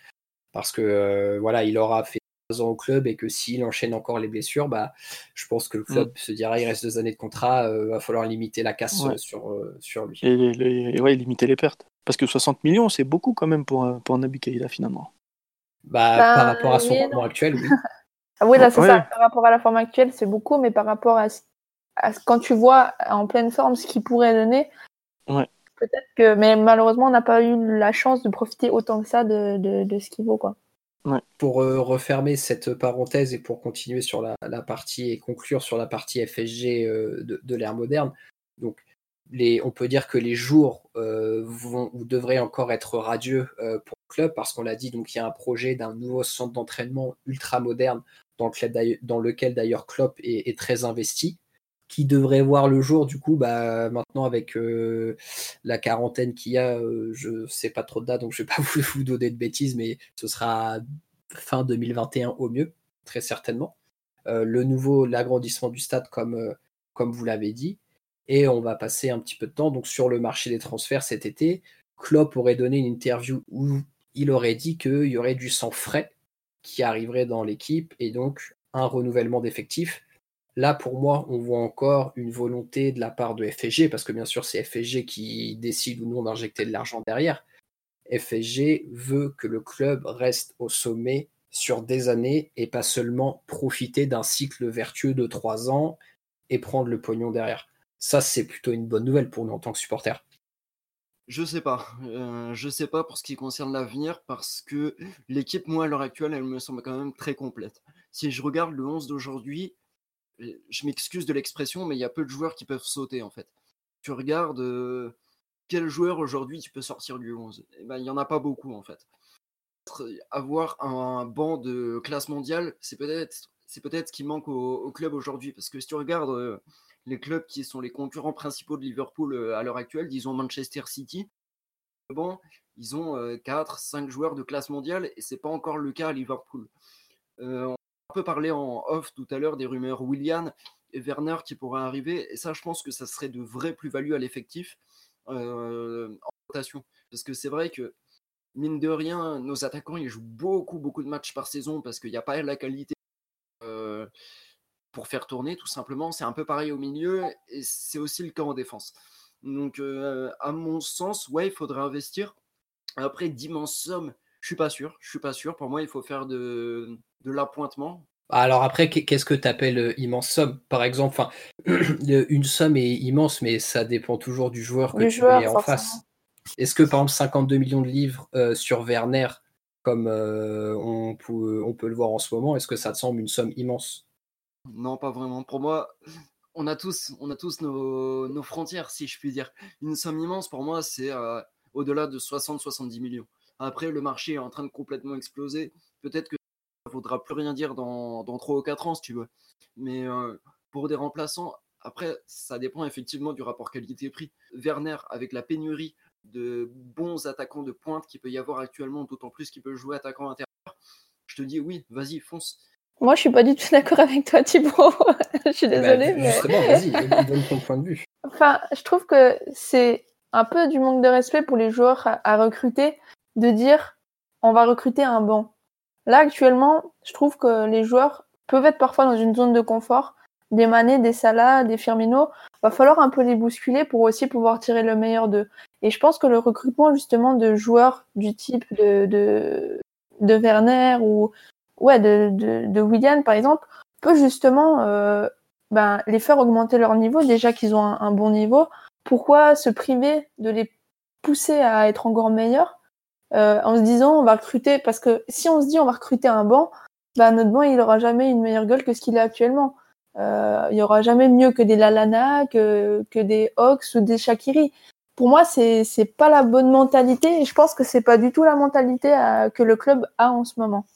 Parce que voilà, il aura fait ans au club et que s'il enchaîne encore les blessures, bah, je pense que le club mm. se dira il reste deux années de contrat, il euh, va falloir limiter la casse euh, sur, euh, sur lui. Et, ouais, limiter les pertes. Parce que 60 millions, c'est beaucoup quand même pour, pour Nabi Keïda finalement. Bah, bah, par rapport à son rendement actuel, oui. ah oui, là, c'est ça. Par rapport à la forme actuelle, c'est beaucoup, mais par rapport à, quand tu vois en pleine forme ce qu'il pourrait donner, ouais. peut-être que. Mais malheureusement, on n'a pas eu la chance de profiter autant que ça de, de, de ce qu'il vaut, quoi. Pour euh, refermer cette parenthèse et pour continuer sur la, partie et conclure sur la partie FSG euh, de, l'ère moderne, donc les, on peut dire que les jours euh, vont ou devraient encore être radieux pour le club parce qu'on l'a dit, donc il y a un projet d'un nouveau centre d'entraînement ultra moderne dans, dans lequel d'ailleurs Klopp est, très investi qui devrait voir le jour du coup bah maintenant avec euh, la quarantaine qu'il y a euh, je sais pas trop de date donc je vais pas vous, vous, donner de bêtises mais ce sera fin 2021 au mieux très certainement. Euh, le nouveau l'agrandissement du stade comme comme vous l'avez dit. Et on va passer un petit peu de temps donc sur le marché des transferts cet été. Klopp aurait donné une interview où il aurait dit qu'il y aurait du sang frais qui arriverait dans l'équipe et donc un renouvellement d'effectifs Là, pour moi, on voit encore une volonté de la part de FSG, parce que bien sûr, c'est FSG qui décide ou non d'injecter de l'argent derrière. FSG veut que le club reste au sommet sur des années et pas seulement profiter d'un cycle vertueux de trois ans et prendre le pognon derrière. Ça, c'est plutôt une bonne nouvelle pour nous en tant que supporters. Je sais pas. Euh, je sais pas pour ce qui concerne l'avenir parce que l'équipe, moi, à l'heure actuelle, elle me semble quand même très complète. Si je regarde le 11 d'aujourd'hui, je m'excuse de l'expression, mais il y a peu de joueurs qui peuvent sauter en fait. Tu regardes euh, quel joueur aujourd'hui tu peux sortir du 11 eh ben, Il n'y en a pas beaucoup en fait. Avoir un banc de classe mondiale, c'est peut-être ce qui manque au, club aujourd'hui. Parce que si tu regardes euh, les clubs qui sont les concurrents principaux de Liverpool euh, à l'heure actuelle, disons Manchester City, ils ont 4, 5 joueurs de classe mondiale et c'est pas encore le cas à Liverpool peu parlé en off tout à l'heure des rumeurs William et Werner qui pourraient arriver. Et ça, je pense que ça serait de vraies plus-values à l'effectif euh, en rotation. Parce que c'est vrai que mine de rien, nos attaquants, ils jouent beaucoup, beaucoup de matchs par saison parce qu'il n'y a pas la qualité euh, pour faire tourner, tout simplement. C'est un peu pareil au milieu et c'est aussi le cas en défense. Donc, euh, à mon sens, ouais, il faudrait investir. Après, d'immenses sommes, je suis pas sûr. Je suis pas sûr. Pour moi, il faut faire de, de l'appointement. Alors après, qu'est-ce que tu appelles euh, immense somme? Par exemple, une somme est immense, mais ça dépend toujours du joueur que tu mets en face. Est-ce que par exemple 52 millions de livres euh, sur Werner, comme euh, on, peut, on, peut, le voir en ce moment, est-ce que ça te semble une somme immense? Non, pas vraiment. Pour moi, on a tous, on a tous nos, frontières, si je puis dire. Une somme immense, pour moi, c'est au-delà de 60-70 millions. Après, le marché est en train de complètement exploser. Peut-être que faudra plus rien dire dans, dans 3 ou 4 ans, si tu veux. Mais euh, pour des remplaçants, après, ça dépend effectivement du rapport qualité-prix. Werner, avec la pénurie de bons attaquants de pointe qu'il peut y avoir actuellement, d'autant plus qu'il peut jouer attaquant intérieur, je te dis oui, vas-y, fonce. Moi, je suis pas du tout d'accord avec toi, Thibaut. je suis bah, désolée. mais... Justement, vas-y, donne ton point de vue. Enfin, je trouve que c'est un peu du manque de respect pour les joueurs à recruter de dire on va recruter un banc. Là, actuellement, je trouve que les joueurs peuvent être parfois dans une zone de confort. Des Mané, des Salah, des Firmino, va falloir un peu les bousculer pour aussi pouvoir tirer le meilleur d'eux. Et je pense que le recrutement justement de joueurs du type de, de, de Werner ou ouais, de, de, de William par exemple, peut justement euh, ben, les faire augmenter leur niveau, déjà qu'ils ont un, un, bon niveau. Pourquoi se priver de les pousser à être encore meilleurs? Euh, en se disant on va recruter parce que si on se dit on va recruter un banc, bah notre banc il aura jamais une meilleure gueule que ce qu'il est actuellement. Euh, il y aura jamais mieux que des Lalana, que, que des Hawks ou des Shakiri. Pour moi, c'est c'est pas la bonne mentalité et je pense que c'est pas du tout la mentalité à, que le club a en ce moment.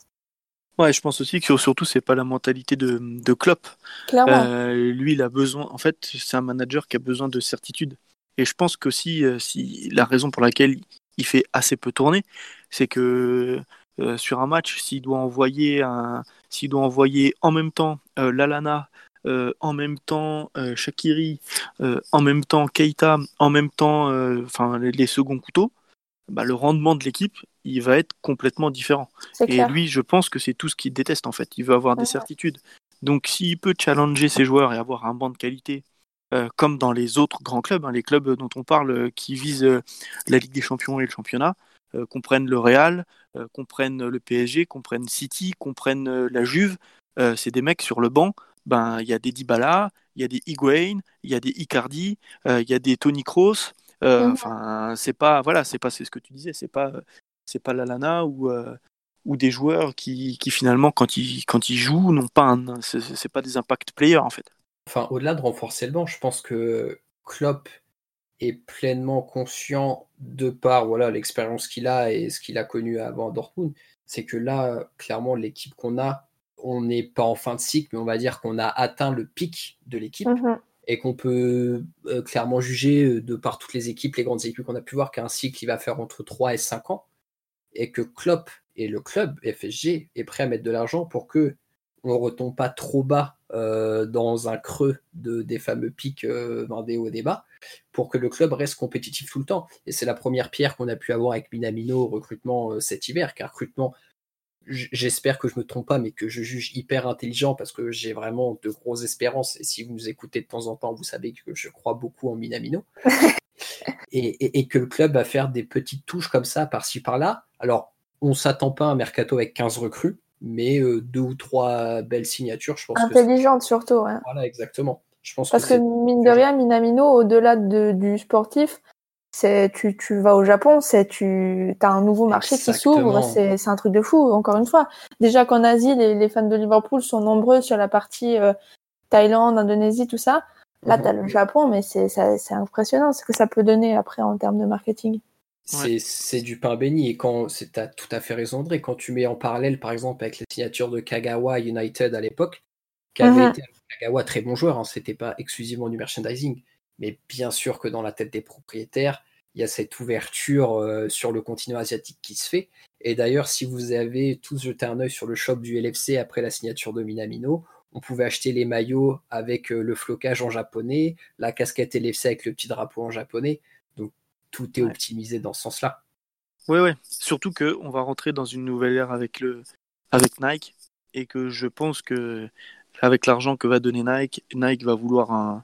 Ouais, je pense aussi que surtout c'est pas la mentalité de, de Klopp. Clairement. Euh, lui, il a besoin. En fait, c'est un manager qui a besoin de certitude. Et je pense qu'aussi, euh, si la raison pour laquelle il fait assez peu tourner, c'est que euh, sur un match, s'il doit envoyer un, s'il doit envoyer en même temps euh, Lalana, euh, en même temps Shakiri, en même temps Keita, en même temps, enfin les, seconds couteaux, bah, le rendement de l'équipe, il va être complètement différent. Et lui, je pense que c'est tout ce qu'il déteste en fait. Il veut avoir des certitudes. Donc, s'il peut challenger ses joueurs et avoir un banc de qualité euh, comme dans les autres grands clubs, hein, les clubs dont on parle euh, qui visent euh, la Ligue des Champions et le championnat, comprennent le Real, comprennent le PSG, comprennent City, comprennent la Juve. c'est des mecs sur le banc. Ben, il y a des Dybala, il y a des Higuain, il y a des Icardi, il y a des Tony Kroos. Mhm. Enfin, c'est pas, voilà, c'est pas, c'est ce que tu disais, c'est pas, c'est pas Lalana ou ou des joueurs qui, qui, finalement quand ils quand ils jouent n'ont pas un, c'est pas des impact players en fait enfin, au-delà de renforcer le banc, je pense que Klopp est pleinement conscient de par voilà l'expérience qu'il a et ce qu'il a connu avant Dortmund, c'est que là, clairement, l'équipe qu'on a, on n'est pas en fin de cycle, mais on va dire qu'on a atteint le pic de l'équipe mhm. et qu'on peut euh, clairement juger euh, de par toutes les équipes, les grandes équipes qu'on a pu voir, qu'un cycle va faire entre 3 et 5 ans et que Klopp et le club FSG est prêt à mettre de l'argent pour que on retombe pas trop bas dans un creux de, des fameux pics euh, dans des hauts débats pour que le club reste compétitif tout le temps. Et c'est la première pierre qu'on a pu avoir avec Minamino au recrutement euh, cet hiver, car recrutement, j'espère que je me trompe pas, mais que je juge hyper intelligent parce que j'ai vraiment de grosses espérances. Et si vous nous écoutez de temps en temps, vous savez que je crois beaucoup en Minamino. et, et, que le club va faire des petites touches comme ça, par-ci, par-là. Alors, on s'attend pas à un mercato avec 15 recrues mais euh, deux ou trois belles signatures, je pense. Intelligentes surtout, ouais. Voilà, exactement. Je pense Parce que, mine de rien, Minamino, au-delà de, du sportif, c'est tu, tu vas au Japon, c'est tu as un nouveau marché qui s'ouvre, c'est un truc de fou. Encore une fois, déjà qu'en Asie, les, les, fans de Liverpool sont nombreux sur la partie euh, Thaïlande, Indonésie, tout ça. Là, mhm. tu as le Japon, mais c'est impressionnant ce que ça peut donner après en termes de marketing. C'est du pain béni. Et quand tu as tout à fait raison, André, quand tu mets en parallèle, par exemple, avec les signatures de Kagawa United à l'époque, qui avait mhm. été Kagawa très bon joueur, hein, c'était pas exclusivement du merchandising, mais bien sûr que dans la tête des propriétaires, il y a cette ouverture euh, sur le continent asiatique qui se fait. Et d'ailleurs, si vous avez tous jeté un œil sur le shop du LFC après la signature de Minamino, on pouvait acheter les maillots avec euh, le flocage en japonais, la casquette LFC avec le petit drapeau en japonais tout est optimisé dans ce sens-là. Ouais, ouais. Surtout que on va rentrer dans une nouvelle ère avec le, avec Nike, et que je pense que avec l'argent que va donner Nike, Nike va vouloir un,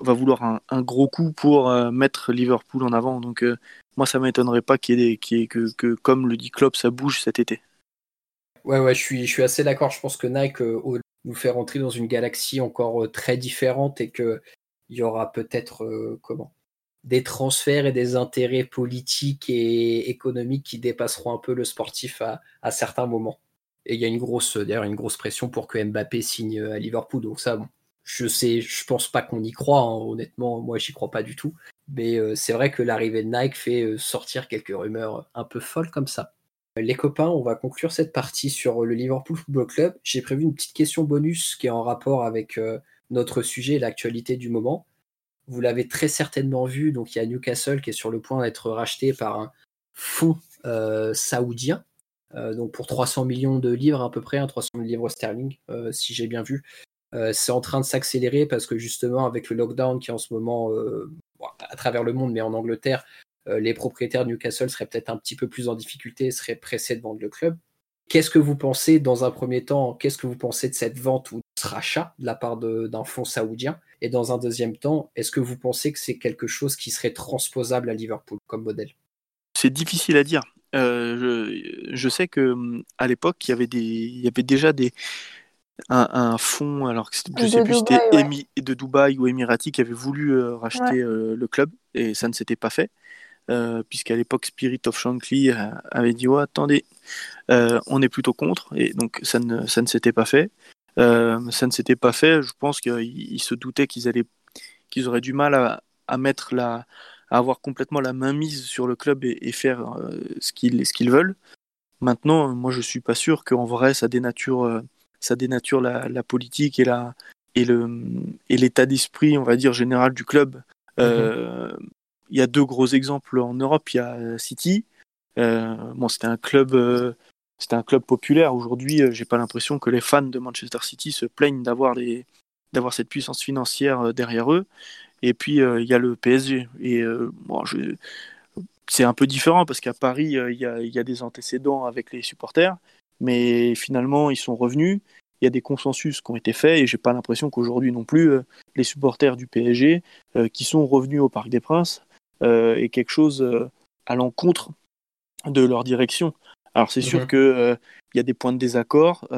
va vouloir un, gros coup pour euh, mettre Liverpool en avant. Donc euh, moi, ça m'étonnerait pas qu'il y ait, que, que, comme le dit Klopp, ça bouge cet été. Ouais, ouais, je suis, je suis assez d'accord. Je pense que Nike euh, nous fait rentrer dans une galaxie encore très différente et qu'il y aura peut-être comment? Des transferts et des intérêts politiques et économiques qui dépasseront un peu le sportif à, certains moments. Et il y a une grosse, d'ailleurs, une grosse pression pour que Mbappé signe à Liverpool. Donc ça, je sais, je pense pas qu'on y croit. Hein, honnêtement, moi, j'y crois pas du tout. Mais euh, c'est vrai que l'arrivée de Nike fait euh, sortir quelques rumeurs un peu folles comme ça. Les copains, on va conclure cette partie sur le Liverpool Football Club. J'ai prévu une petite question bonus qui est en rapport avec euh, notre sujet, l'actualité du moment. Vous l'avez très certainement vu, donc il y a Newcastle qui est sur le point d'être racheté par un fonds saoudien, donc pour 300 millions de livres à peu près, 300 hein, 000 livres sterling, si j'ai bien vu. Euh, c'est en train de s'accélérer parce que justement avec le lockdown qui est en ce moment euh, à travers le monde, mais en Angleterre, euh, les propriétaires de Newcastle seraient peut-être un petit peu plus en difficulté, seraient pressés de vendre le club. Qu'est-ce que vous pensez dans un premier temps Qu'est-ce que vous pensez de cette vente ou de ce rachat de la part d'un fonds saoudien? Et dans un deuxième temps, est-ce que vous pensez que c'est quelque chose qui serait transposable à Liverpool comme modèle? C'est difficile à dire. je, je, sais que à l'époque, il y avait des, il y avait déjà des, un, un fonds, alors je sais plus si c'était de Dubaï ou Emirati qui avait voulu euh, racheter euh, le club et ça ne s'était pas fait. Euh, puisqu'à l'époque Spirit of Shankly avait dit oh, attendez on est plutôt contre et donc ça ne, ça ne s'était pas fait ça ne s'était pas fait je pense qu'ils se doutaient qu'ils allaient qu'ils auraient du mal à, à mettre la à avoir complètement la main mise sur le club et, et faire ce qu'ils ce qu'ils veulent maintenant moi je suis pas sûr qu'en vrai ça dénature ça dénature la, politique et la et le et l'état d'esprit, on va dire général du club. Mhm. Euh, il y a deux gros exemples en Europe. Il y a City. Euh, bon, c'était un club, euh, c'était un club populaire. Aujourd'hui, j'ai pas l'impression que les fans de Manchester City se plaignent d'avoir les d'avoir cette puissance financière derrière eux. Et puis il y a le PSG. Et bon, c'est un peu différent parce qu'à Paris, il y a, y a des antécédents avec les supporters mais finalement ils sont revenus. Il y a des consensus qui ont été faits et j'ai pas l'impression qu'aujourd'hui non plus euh, les supporters du PSG euh, qui sont revenus au Parc des Princes euh, aient quelque chose à l'encontre de leur direction. Alors c'est sûr mhm. qu'il y a des points de désaccord,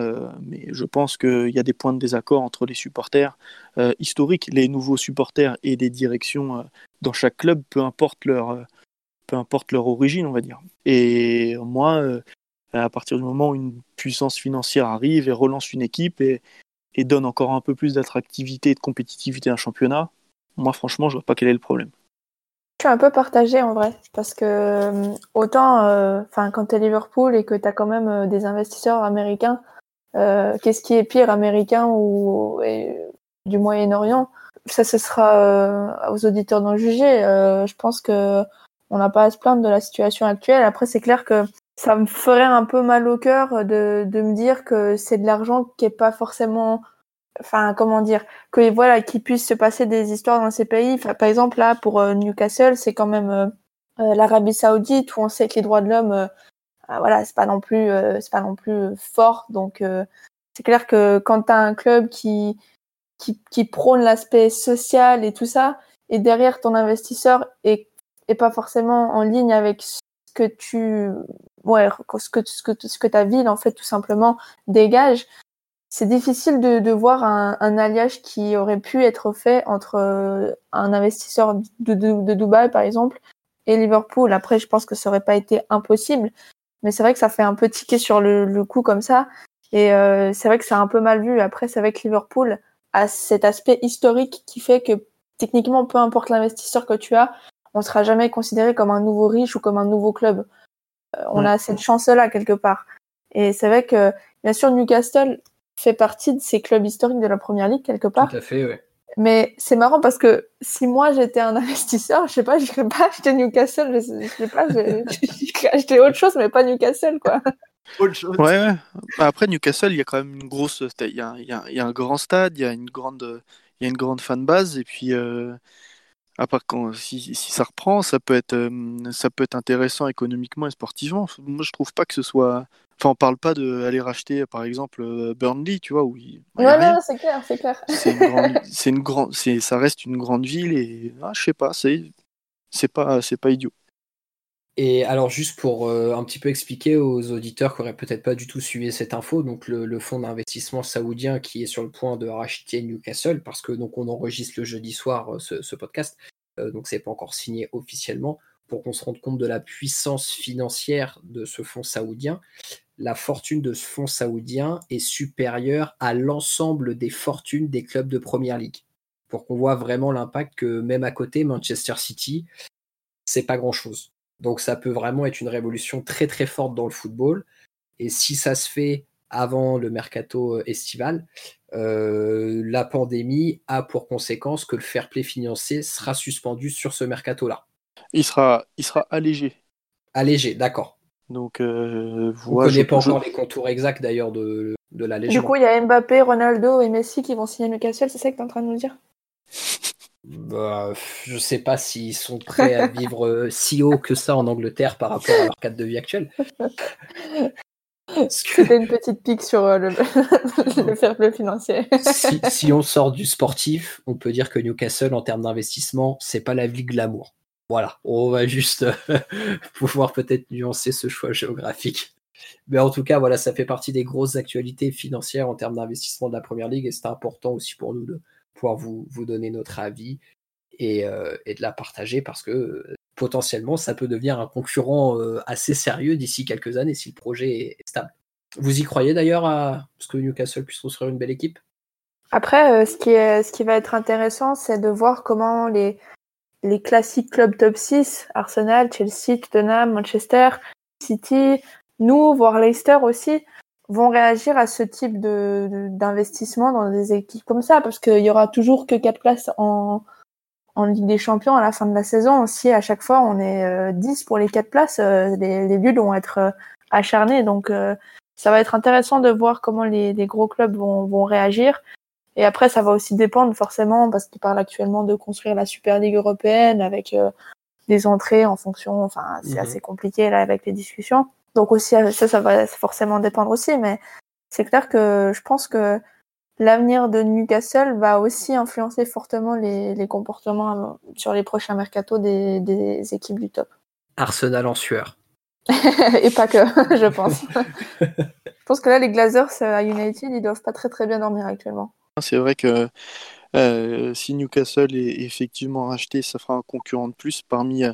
mais je pense qu'il y a des points de désaccord entre les supporters historiques, les nouveaux supporters et des directions dans chaque club, peu importe leur, peu importe leur origine, on va dire. Et moi, à partir du moment où une puissance financière arrive et relance une équipe et, donne encore un peu plus d'attractivité et de compétitivité à un championnat, moi franchement je vois pas quel est le problème. Je suis un peu partagé en vrai, parce que euh, autant euh, enfin quand tu es Liverpool et que tu as quand même euh, des investisseurs américains, qu'est-ce qui est pire américain ou du Moyen-Orient Ça ce sera aux auditeurs d'en juger. je pense que on n'a pas à se plaindre de la situation actuelle. Après c'est clair que ça me ferait un peu mal au cœur de, de me dire que c'est de l'argent qui est pas forcément enfin comment dire que voilà qu'il puisse se passer des histoires dans ces pays par exemple là pour euh, Newcastle c'est quand même euh, euh, l'Arabie Saoudite où on sait que les droits de l'homme voilà c'est pas non plus c'est pas non plus fort donc c'est clair que quand tu as un club qui qui, qui prône l'aspect social et tout ça et derrière ton investisseur est est pas forcément en ligne avec ce que tu ouais, ce que, ce que, ce que ta ville, en fait, tout simplement dégage. C'est difficile de, de voir un, un, alliage qui aurait pu être fait entre euh, un investisseur de, de, de, Dubaï, par exemple, et Liverpool. Après, je pense que ça aurait pas été impossible, mais c'est vrai que ça fait un peu tiquer sur le, le coup comme ça. Et euh, c'est vrai que c'est un peu mal vu. Après, c'est vrai que Liverpool a cet aspect historique qui fait que techniquement, peu importe l'investisseur que tu as, on sera jamais considéré comme un nouveau riche ou comme un nouveau club. Euh, on a cette chance-là quelque part. Et c'est vrai que, bien sûr, Newcastle fait partie de ces clubs historiques de la première ligue quelque part. Tout à fait, oui. Mais c'est marrant parce que si moi j'étais un investisseur, je sais pas, je pas acheter Newcastle, je sais pas, j'ai acheté autre chose, mais pas Newcastle, quoi. Autre chose. Ouais, ouais. Bah, après Newcastle, il y a quand même une grosse, il y a, y, a, y a, un grand stade, il y a une grande, il y a une grande fan base, et puis euh, à part quand si, si ça reprend, ça peut être euh, ça peut être intéressant économiquement et sportivement. Moi, je trouve pas que ce soit. Enfin, on parle pas de aller racheter, par exemple, euh, Burnley, tu vois, où il. Ouais, rien. non, c'est clair, c'est clair. C'est une grande, c'est une grande, ça reste une grande ville et ah, je sais pas, c'est, c'est pas, c'est pas idiot. Et alors, juste pour euh, un petit peu expliquer aux auditeurs qui n'auraient peut-être pas du tout suivi cette info, donc le, fonds d'investissement saoudien qui est sur le point de racheter Newcastle, parce que donc on enregistre le jeudi soir euh, ce, podcast, euh, donc c'est pas encore signé officiellement, pour qu'on se rende compte de la puissance financière de ce fonds saoudien. La fortune de ce fonds saoudien est supérieure à l'ensemble des fortunes des clubs de Première Ligue, pour qu'on voit vraiment l'impact que même à côté, Manchester City, c'est pas grand-chose. Donc ça peut vraiment être une révolution très très forte dans le football. Et si ça se fait avant le mercato euh, estival, euh, la pandémie a pour conséquence que le fair play financier sera suspendu sur ce mercato-là. Il sera, il sera allégé. Allégé, d'accord. Donc, euh, On ne voilà, connaît pas encore les contours exacts d'ailleurs de, de Du l'allègement. coup, il y a Mbappé, Ronaldo et Messi qui vont signer Newcastle, c'est ça que tu es en train de nous dire? Bah, je sais pas s'ils sont prêts à vivre euh, si haut que ça en Angleterre par rapport à leur cadre de vie actuel. Que C'était une petite pique sur euh, le, le fair play financier. si, si on sort du sportif, on peut dire que Newcastle, en termes d'investissement, c'est pas la ville glamour. Voilà, on va juste euh, pouvoir peut-être nuancer ce choix géographique. Mais en tout cas, voilà, ça fait partie des grosses actualités financières en termes d'investissement de la Première Ligue et c'est important aussi pour nous de pouvoir vous, vous donner notre avis et, euh, et de la partager parce que euh, potentiellement, ça peut devenir un concurrent euh, assez sérieux d'ici quelques années si le projet est, stable. Vous y croyez d'ailleurs à ce que Newcastle puisse construire une belle équipe? Après, ce, qui est, ce qui va être intéressant, c'est de voir comment les, les classiques clubs top 6, Arsenal, Chelsea, Tottenham, Manchester, City, nous, voire Leicester aussi, vont réagir à ce type de- d'investissement dans des équipes comme ça, parce qu'il y aura toujours que quatre places en, en Ligue des Champions à la fin de la saison. Si à chaque fois on est euh, 10 pour les quatre places, euh, les, les bulles vont être euh, acharnés. Donc euh, ça va être intéressant de voir comment les, les gros clubs vont, vont réagir. Et après, ça va aussi dépendre forcément, parce qu'ils parlent actuellement de construire la Super Ligue européenne avec euh, des entrées en fonction. Enfin, c'est Mhm. assez compliqué là avec les discussions. Donc aussi, euh, ça, ça va forcément dépendre aussi. Mais c'est clair que je pense que l'avenir de Newcastle va aussi influencer fortement les, les comportements euh, sur les prochains mercatos des, des équipes du top. Arsenal en sueur. Et pas que, je pense. je pense que là, les Glazers euh, à United, ils doivent pas très très bien dormir actuellement. C'est vrai que euh, si Newcastle est effectivement racheté, ça fera un concurrent de plus parmi, euh,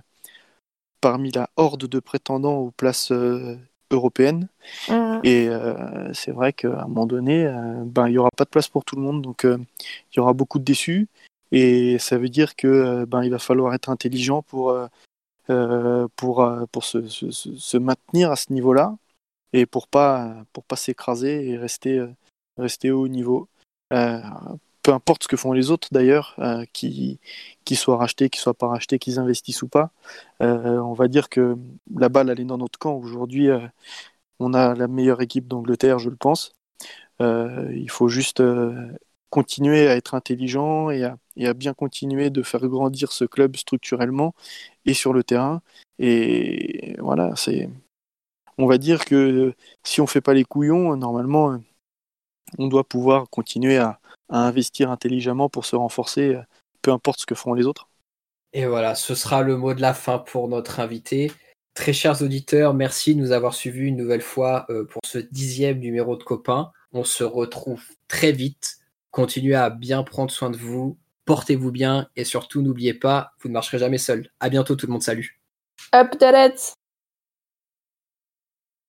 parmi la horde de prétendants aux places euh, européennes. Mm. Et euh, c'est vrai qu'à un moment donné, euh, ben, il n'y aura pas de place pour tout le monde. Donc il y aura beaucoup de déçus. Et ça veut dire que ben, il va falloir être intelligent pour, euh, pour, pour se, se- se- se maintenir à ce niveau-là et pour pas, pour pas s'écraser et rester, rester au haut niveau. Euh, peu importe ce que font les autres d'ailleurs, euh, qui, qui soient rachetés, qui soient pas rachetés, qu'ils investissent ou pas. Euh, on va dire que la balle elle est dans notre camp. Aujourd'hui, euh, on a la meilleure équipe d'Angleterre, je le pense. Euh, il faut juste continuer à être intelligent et à, et à bien continuer de faire grandir ce club structurellement et sur le terrain. Et voilà, c'est. On va dire que si on fait pas les couillons, normalement, on doit pouvoir continuer à, à investir intelligemment pour se renforcer, euh, peu importe ce que font les autres. Et voilà, ce sera le mot de la fin pour notre invité. Très chers auditeurs, merci de nous avoir suivis une nouvelle fois euh, pour ce dixième numéro de Copain. On se retrouve très vite. Continuez à bien prendre soin de vous, portez-vous bien et surtout n'oubliez pas, vous ne marcherez jamais seul. À bientôt tout le monde, salut. Up